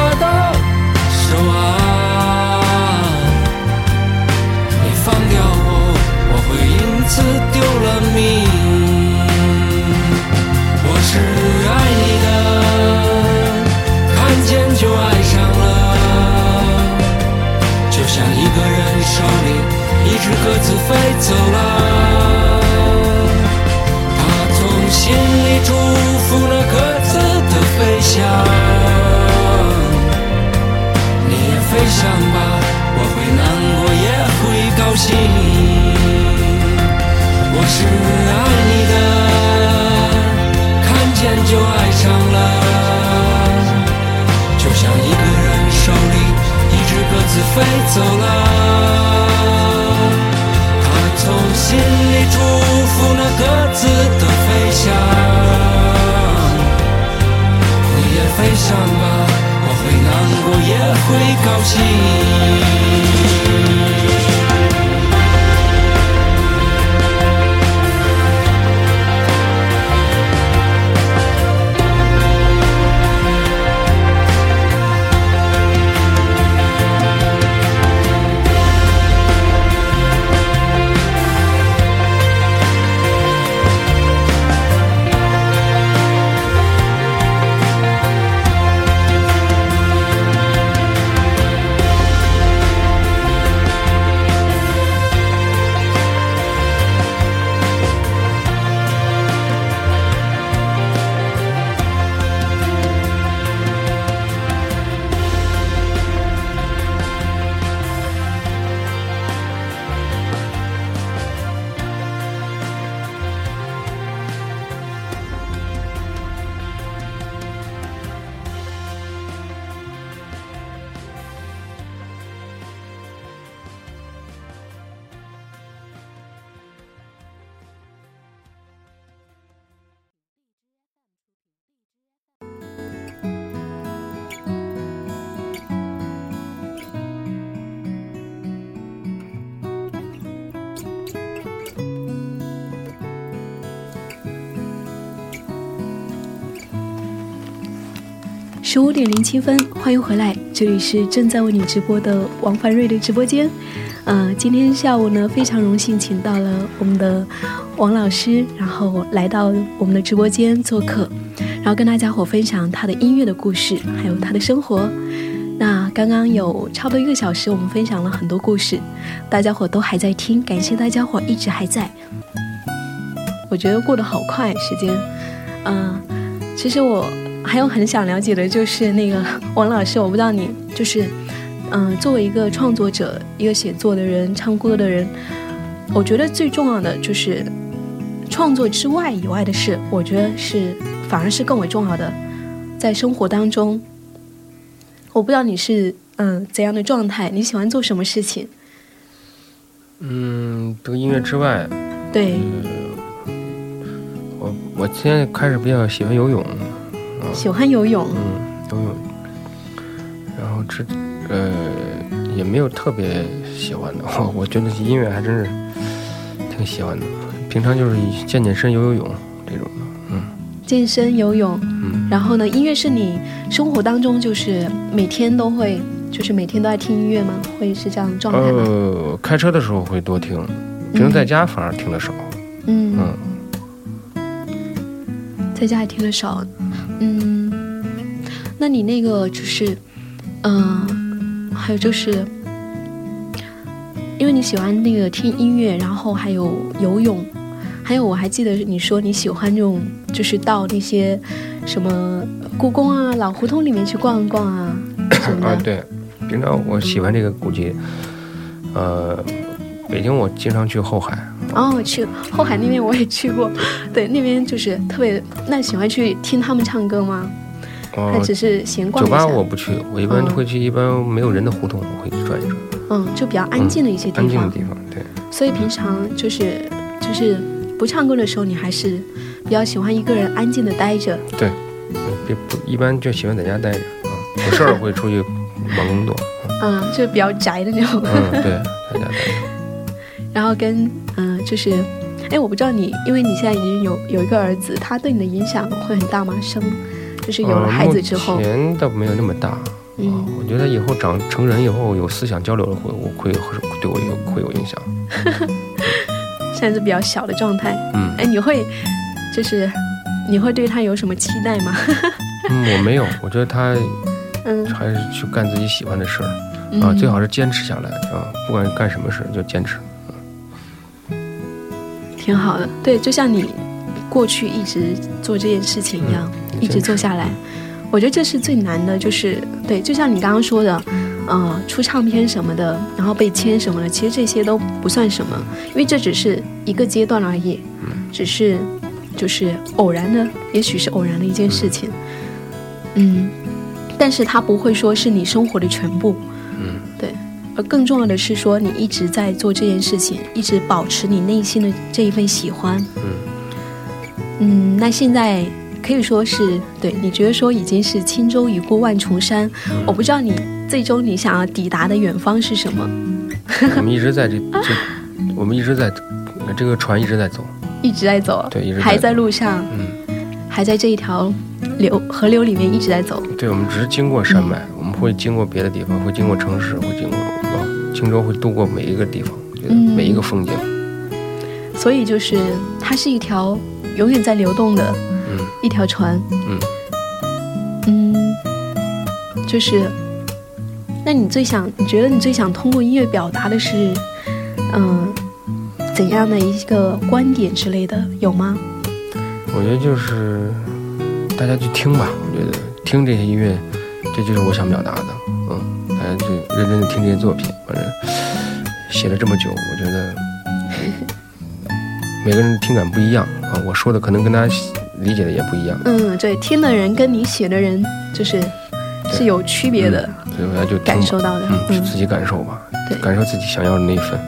十五点零七分，欢迎回来，这里是正在为你直播的王凡瑞的直播间。呃，今天下午呢，非常荣幸请到了我们的王老师，然后来到我们的直播间做客，然后跟大家伙分享他的音乐的故事，还有他的生活。那刚刚有差不多一个小时，我们分享了很多故事，大家伙都还在听，感谢大家伙一直还在。我觉得过得好快，时间。嗯、其实我还有很想了解的就是那个王老师，我不知道你就是，嗯、作为一个创作者、一个写作的人、唱歌的人，我觉得最重要的就是创作之外以外的事，我觉得是反而是更为重要的，在生活当中。我不知道你是嗯怎样的状态，你喜欢做什么事情？嗯，这个音乐之外，对，我我现在开始比较喜欢游泳，喜欢游泳，嗯，游泳，然后这呃也没有特别喜欢的，我我觉得音乐还真是挺喜欢的。平常就是以健健身、游游泳这种的，嗯。健身、游泳，嗯，然后呢，音乐是你生活当中就是每天都会，就是每天都在听音乐吗？会是这样状态吗？呃，开车的时候会多听，平时在家反而听的少，嗯，嗯。在家也听的少，嗯，那你那个就是，嗯、还有就是，因为你喜欢那个听音乐，然后还有游泳，还有我还记得你说你喜欢那种，就是到那些什么故宫啊、老胡同里面去逛一逛啊什么的。啊，对，平常我喜欢这个古迹，呃，北京我经常去后海，哦，去后海那边我也去过，对，那边就是特别。那喜欢去听他们唱歌吗？还哦，只是闲逛酒？吧我不去，我一般嗯会去一般没有人的胡同，我会去转一转，嗯，就比较安静的一些地方。安静的地方，对，所以平常就是就是不唱歌的时候，你还是比较喜欢一个人安静的待着。对别不一般就喜欢在家待着啊，有事儿会出去 忙工作，嗯，就比较宅的那种。嗯，对，在家待着。然后跟嗯、就是，哎，我不知道你，因为你现在已经有有一个儿子，他对你的影响会很大吗？生就是有了孩子之后嗯目，前倒没有那么大。嗯啊，我觉得以后长成人以后有思想交流了，会我会会对我有会有影响。现在是比较小的状态。嗯哎，你会就是你会对他有什么期待吗？嗯，我没有，我觉得他 嗯还是去干自己喜欢的事儿嗯啊，最好是坚持下来啊，不管干什么事就坚持。挺好的。对，就像你过去一直做这件事情一样，嗯一直做下来。我觉得这是最难的，就是对，就像你刚刚说的，呃，出唱片什么的，然后被签什么的，其实这些都不算什么，因为这只是一个阶段而已，只是就是偶然的，也许是偶然的一件事情，嗯，但是它不会说是你生活的全部，而更重要的是说你一直在做这件事情，一直保持你内心的这一份喜欢，嗯。嗯，那现在可以说是对你觉得说已经是轻舟已过万重山，我不知道你最终你想要抵达的远方是什么，我们一直在这这，我们一直在这个船一直在走。一直在走，对一直在还在路上，嗯，还在这一条流河流里面一直在走，对，我们只是经过山脉，我们会经过别的地方，会经过城市，会经过啊，轻舟会度过每一个地方，觉得嗯每一个风景。所以就是它是一条永远在流动的嗯一条船，嗯嗯，就是，那你最想，你觉得你最想通过音乐表达的是，嗯、怎样的一个观点之类的，有吗？我觉得就是大家去听吧，我觉得听这些音乐，这就是我想表达的。嗯，大家就认真的听这些作品，反正写了这么久，我觉得每个人听感不一样啊，我说的可能跟大家理解的也不一样，嗯，对，听的人跟你写的人就是是有区别的，所以大家就听感受到的，嗯，嗯，自己感受吧，对感受自己想要的那一份。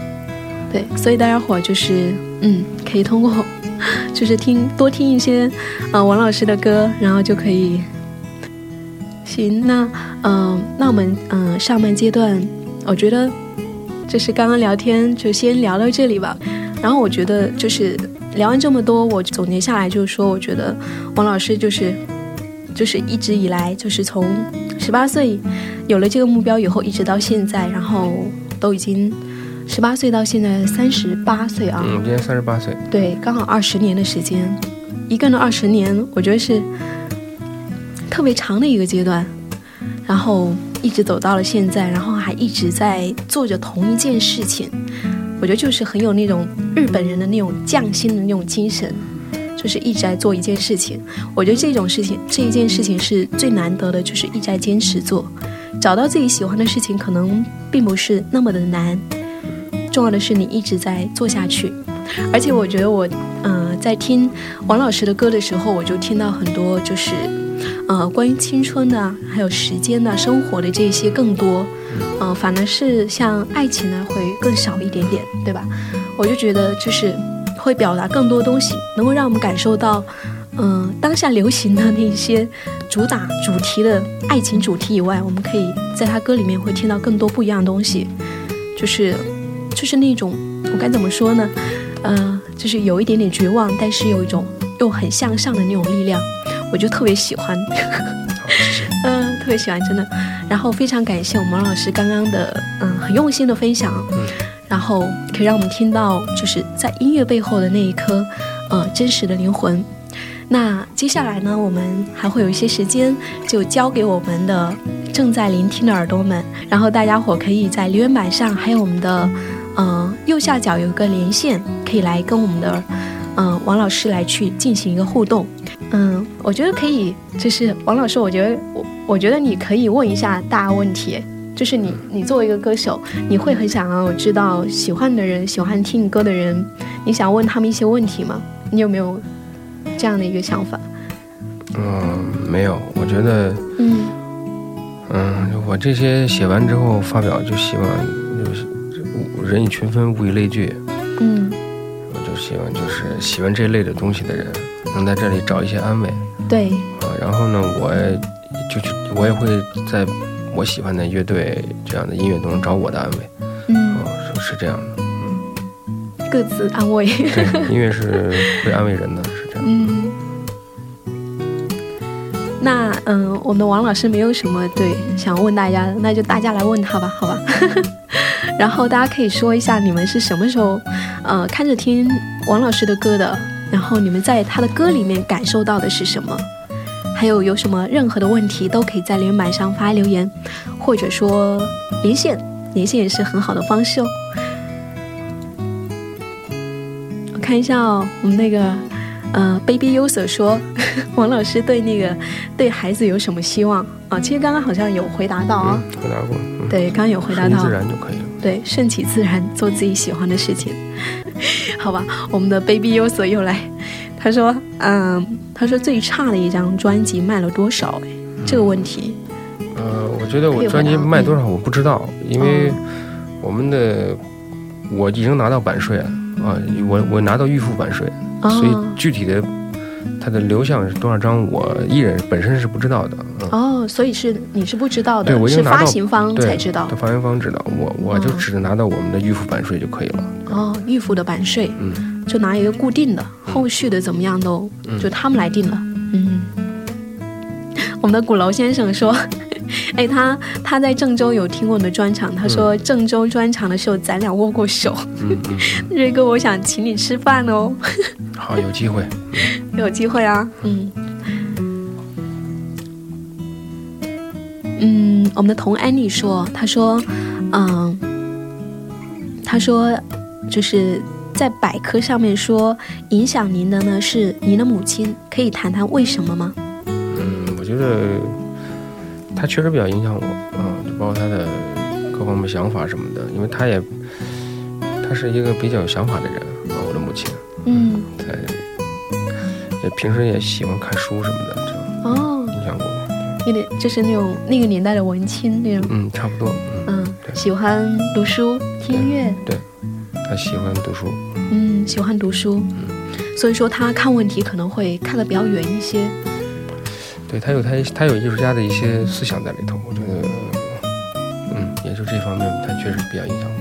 对，所以大家伙就是，嗯，可以通过，就是听多听一些，呃，王老师的歌，然后就可以。行，那，嗯、那我们，嗯、上半阶段，我觉得，就是刚刚聊天就先聊到这里吧。然后我觉得就是聊完这么多，我总结下来就是说，我觉得王老师就是，就是一直以来就是从十八岁有了这个目标以后，一直到现在，然后都已经十八岁到现在三十八岁啊，嗯，今年三十八岁，对，刚好二十年的时间，一个人二十年，我觉得是特别长的一个阶段，然后一直走到了现在，然后还一直在做着同一件事情，我觉得就是很有那种日本人的那种匠心的那种精神，就是一直在做一件事情。我觉得这种事情，这一件事情是最难得的，就是一直在坚持做，找到自己喜欢的事情，可能并不是那么的难，重要的是你一直在做下去。而且我觉得我，呃，在听王老师的歌的时候，我就听到很多就是，呃，关于青春的，还有时间的、生活的这些更多，嗯、反而是像爱情呢会更少一点点，对吧？我就觉得就是会表达更多东西，能够让我们感受到，嗯、当下流行的那些主打主题的爱情主题以外，我们可以在他歌里面会听到更多不一样的东西，就是就是那种我该怎么说呢？呃，就是有一点点绝望，但是有一种又很向上的那种力量，我就特别喜欢。嗯，特别喜欢，真的。然后非常感谢我们王老师刚刚的嗯很用心的分享，嗯然后可以让我们听到就是在音乐背后的那一颗呃真实的灵魂。那接下来呢，我们还会有一些时间，就交给我们的正在聆听的耳朵们，然后大家伙可以在留言板上，还有我们的呃右下角有一个连线，可以来跟我们的嗯、呃王老师来去进行一个互动。嗯，我觉得可以，就是王老师，我觉得我我觉得你可以问一下大问题，就是你你作为一个歌手，你会很想要知道喜欢的人、喜欢听你歌的人，你想问他们一些问题吗？你有没有这样的一个想法？嗯，没有，我觉得，嗯。嗯，我这些写完之后发表，就希望就是物人以群分，物以类聚，嗯，我就希望就是喜欢这类的东西的人，能在这里找一些安慰对，啊。然后呢，我也就去，我也会在我喜欢的乐队这样的音乐中找我的安慰，嗯，哦，是是这样的，嗯各自安慰。对，音乐是会安慰人的，是这样。嗯，那嗯，我们的王老师没有什么对想问大家的，那就大家来问他吧，好吧？然后大家可以说一下你们是什么时候呃看着听王老师的歌的，然后你们在他的歌里面感受到的是什么？还有有什么任何的问题都可以在留言板上发留言，或者说连线，连线也是很好的方式哦。我看一下哦，我们那个呃，baby user 说，王老师对那个对孩子有什么希望啊？其实刚刚好像有回答到啊，嗯，回答过，嗯，对，刚刚有回答到自，然就可以了。对，顺其自然，做自己喜欢的事情。好吧，我们的 baby user 又来，他说，嗯，他说最差的一张专辑卖了多少？哎，这个问题，呃，我觉得我专辑卖多少我不知道，因为哦我们的我已经拿到版税了啊，我我拿到预付版税，所以哦具体的它的流向是多少张，我艺人本身是不知道的。嗯，哦，所以是你是不知道的，对我已是经拿到发行方才知道的。发行方知道，我我就哦只拿到我们的预付版税就可以了。哦，预付的版税，嗯，就拿一个固定的，后续的怎么样都嗯就他们来定了。嗯，我们的鼓楼先生说，哎，他他在郑州有听过你的专场，他说郑州专场的时候咱俩握过手。嗯嗯，瑞哥，我想请你吃饭哦，好，有机会。有机会啊。嗯。嗯，我们的童安妮说，她说，嗯，她说，就是在百科上面说，影响您的呢是您的母亲，可以谈谈为什么吗？嗯，我觉得她确实比较影响我，啊，就包括她的各方面想法什么的，因为她也她是一个比较有想法的人啊，我的母亲，嗯，在也平时也喜欢看书什么的，这样哦，影响过我。有点就是那种那个年代的文青那种，嗯，差不多，嗯，嗯，对。喜欢读书、听音乐，他喜欢读书，嗯，喜欢读书，所以说他看问题可能会看得比较远一些。对他有他他有艺术家的一些思想在里头，我觉得，嗯，也就这方面他确实比较影响我。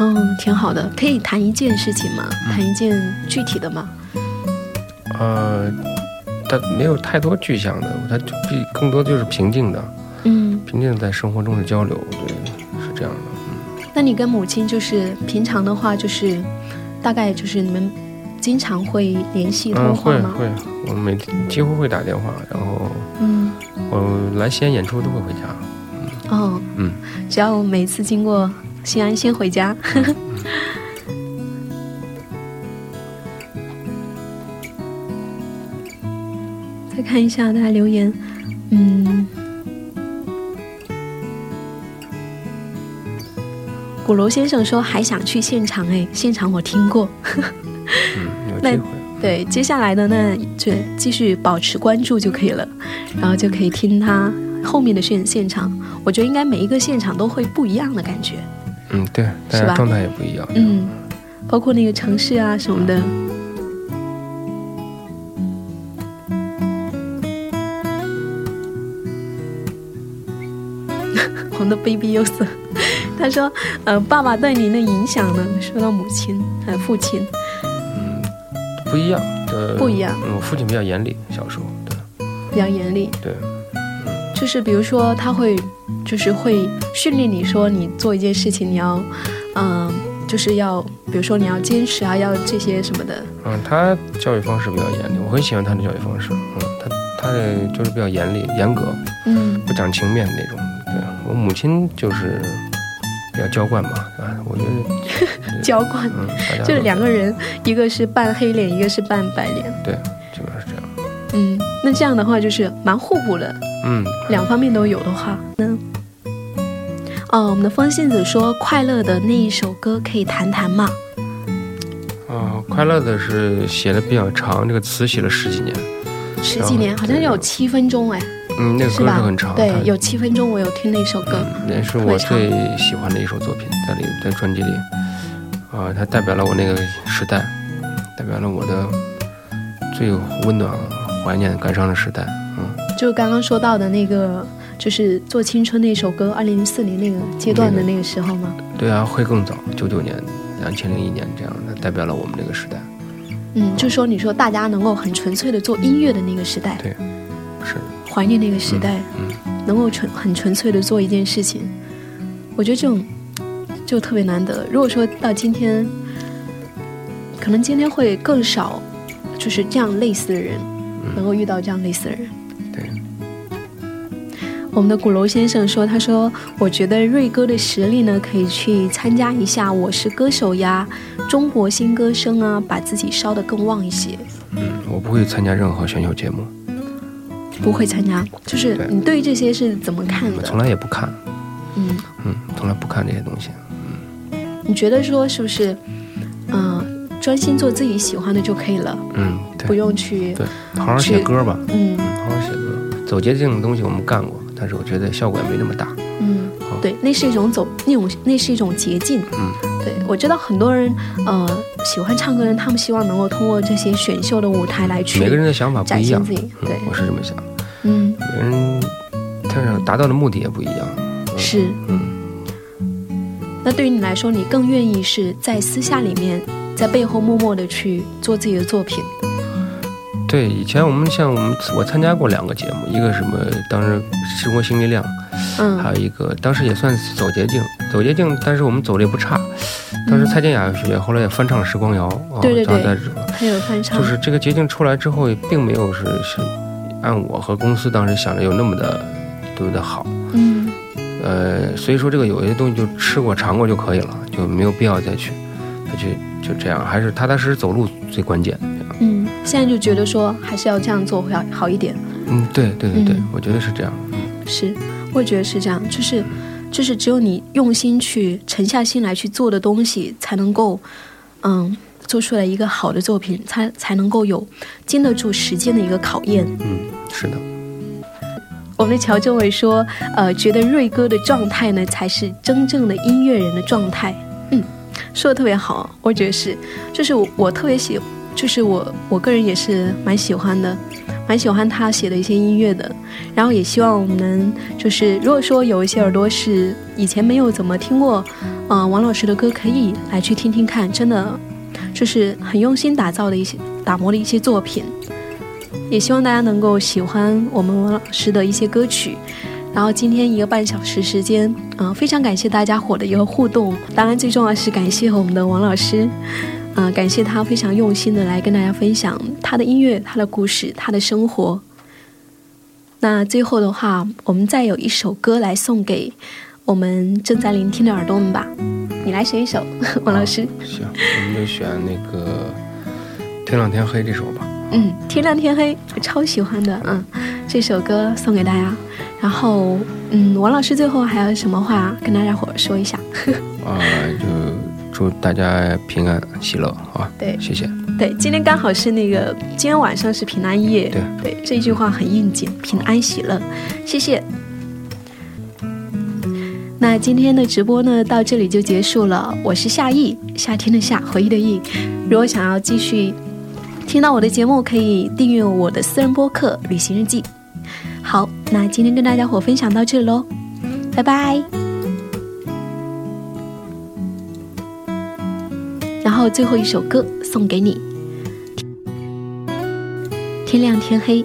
嗯，挺好的，可以谈一件事情吗？嗯谈一件具体的吗？呃，他没有太多具象的，他就比更多就是平静的，嗯，平静的在生活中的交流，我觉得是这样的。嗯，那你跟母亲就是平常的话，就是大概就是你们经常会联系通嗯，话吗？会会，我们每天几乎会打电话，然后嗯，我来西安演出都会回家。哦，嗯，只要我每次经过西安，先回家。再看一下大家留言，嗯，鼓楼先生说还想去现场，哎，现场我听过。那机会。对，接下来的呢，就继续保持关注就可以了，然后就可以听他后面的现现场。我觉得应该每一个现场都会不一样的感觉，嗯，对，大是吧家状态也不一样。嗯，包括那个城市啊什么的。红的 baby 优色，他说，呃，爸爸对您的影响呢？说到母亲，呃，父亲，嗯不一样呃，不一样嗯，我父亲比较严厉，小时候，对比较严厉，对，嗯就是比如说他会，就是会训练你说你做一件事情你要，嗯、就是要，比如说你要坚持啊，要这些什么的。嗯，他教育方式比较严厉，我很喜欢他的教育方式。嗯，他他的就是比较严厉、严格，嗯不讲情面那种。对我母亲就是比较娇惯嘛，啊，我觉得，娇惯，嗯，就是两个人，一个是扮黑脸，一个是扮白脸。对，基本上是这样。嗯，那这样的话就是蛮互补的，嗯，两方面都有的话，嗯。哦，我们的风信子说，快乐的那一首歌可以谈谈吗？啊，快乐的是写的比较长，这个词写了十几年。十几年，好像有七分钟哎，嗯，那个？歌是很长，对，有七分钟，我有听那首歌。嗯，那是我最喜欢的一首作品，在里在专辑里，啊，它代表了我那个时代，代表了我的最温暖、怀念、感伤的时代。嗯，就刚刚说到的那个，就是做青春那首歌，二零零四年那个阶段的那个时候吗？对啊，会更早，九九年、两千零一年这样的，代表了我们那个时代。嗯，就说你说大家能够很纯粹的做音乐的那个时代，对，是怀念那个时代，嗯，能够纯很纯粹的做一件事情，我觉得这种就特别难得。如果说到今天，可能今天会更少，就是这样类似的人，能够遇到这样类似的人。对，我们的鼓楼先生说：“他说，我觉得瑞哥的实力呢，可以去参加一下《我是歌手》呀，《中国新歌声》啊，把自己烧得更旺一些。嗯，我不会参加任何选秀节目，不会参加。就是你对于这些是怎么看的？我从来也不看，嗯，嗯，从来不看这些东西。嗯你觉得说是不是，嗯、专心做自己喜欢的就可以了，嗯，不用去，对，好好写歌吧，嗯嗯，好好写歌。走捷径的东西我们干过，但是我觉得效果也没那么大。嗯好，对，那是一种走那种那是一种捷径。嗯，对我知道很多人，呃，喜欢唱歌的人，他们希望能够通过这些选秀的舞台来去每个人的想法不一样展现自，己。嗯对，我是这么想。嗯，他想达到的目的也不一样。嗯是。嗯，那对于你来说，你更愿意是在私下里面，在背后默默的去做自己的作品。对，以前我们像我们我参加过两个节目，一个什么当时《生活新力量》，嗯还有一个当时也算是走捷径，走捷径，但是我们走的也不差。当时蔡健雅学姐后来也翻唱了《时光谣》，哦对对对还有翻唱，就是这个捷径出来之后，并没有是是按我和公司当时想着有那么的对不对好。嗯呃，所以说这个有些东西就吃过尝过就可以了，就没有必要再去再去就这样，还是踏踏实实走路最关键。嗯，现在就觉得说还是要这样做会好好一点。嗯，对对对对，嗯我觉得是这样。是，我也觉得是这样，就是就是只有你用心去沉下心来去做的东西，才能够嗯做出来一个好的作品，才才能够有经得住时间的一个考验。嗯，是的。我们的乔政委说，呃，觉得瑞哥的状态呢，才是真正的音乐人的状态。嗯，说的特别好，我觉得是，就是我我特别喜，就是我我个人也是蛮喜欢的，蛮喜欢他写的一些音乐的。然后也希望我们能，就是如果说有一些耳朵是以前没有怎么听过，呃，王老师的歌，可以来去听听看，真的就是很用心打造的一些打磨的一些作品。也希望大家能够喜欢我们王老师的一些歌曲。然后今天一个半小时时间，嗯、非常感谢大家伙的一个互动。当然，最重要是感谢我们的王老师，嗯、感谢他非常用心的来跟大家分享他的音乐、他的故事、他的生活。那最后的话，我们再有一首歌来送给我们正在聆听的耳朵们吧。你来选一首，王老师。行，我们就选那个《天亮天黑》这首吧。嗯，天亮天黑，我超喜欢的，嗯，这首歌送给大家。然后，嗯，王老师最后还有什么话跟大家伙说一下？啊、就祝大家平安喜乐啊！对谢谢。对，今天刚好是那个，今天晚上是平安夜，对对，这句话很应景，平安喜乐，谢谢。那今天的直播呢，到这里就结束了。我是夏意，夏天的夏，回忆的忆。如果想要继续听到我的节目，可以订阅我的私人播客《旅行日记》。好，那今天跟大家伙分享到这里喽，拜拜。然后最后一首歌送给你，天亮天黑。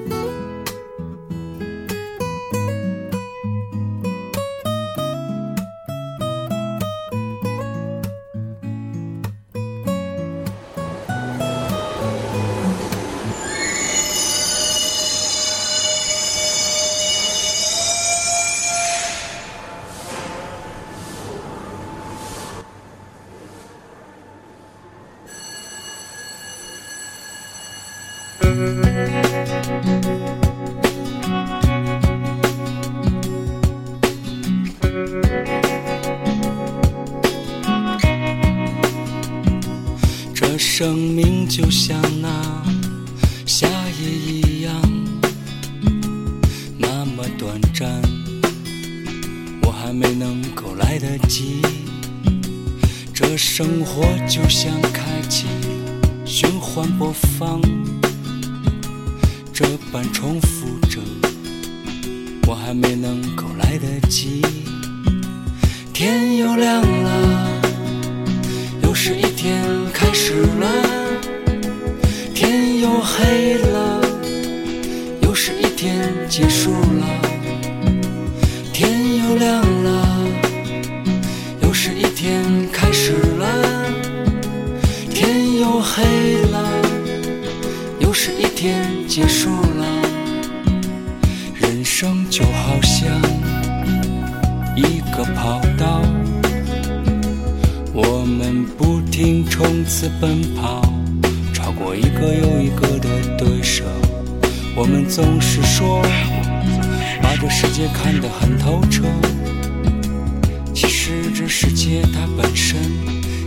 世界它本身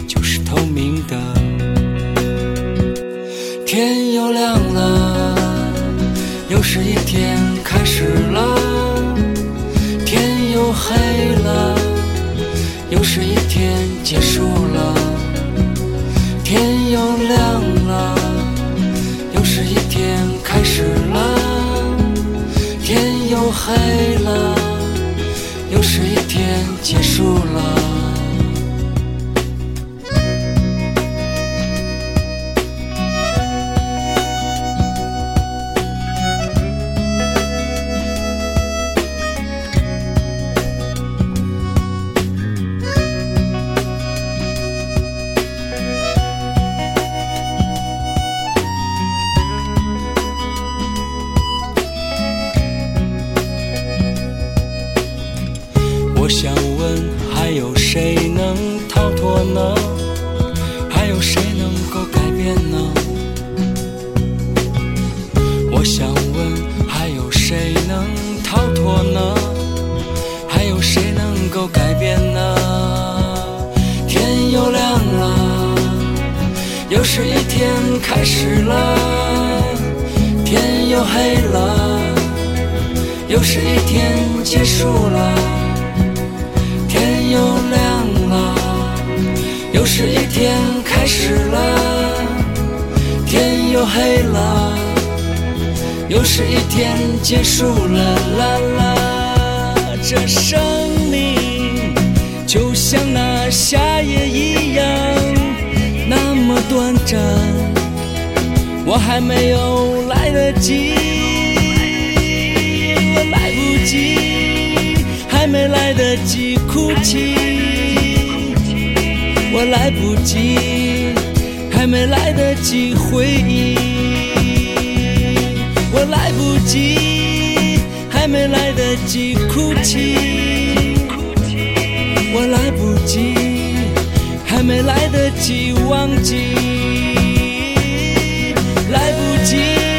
就是透明的天又亮了又是一天开始了天又黑了又是一天结束了天又亮了又是一天开始了天又黑了又是一天结束了。我来不及还没来得及回忆。我来不及还没来得及哭泣我来不及还没来得及忘记来不及。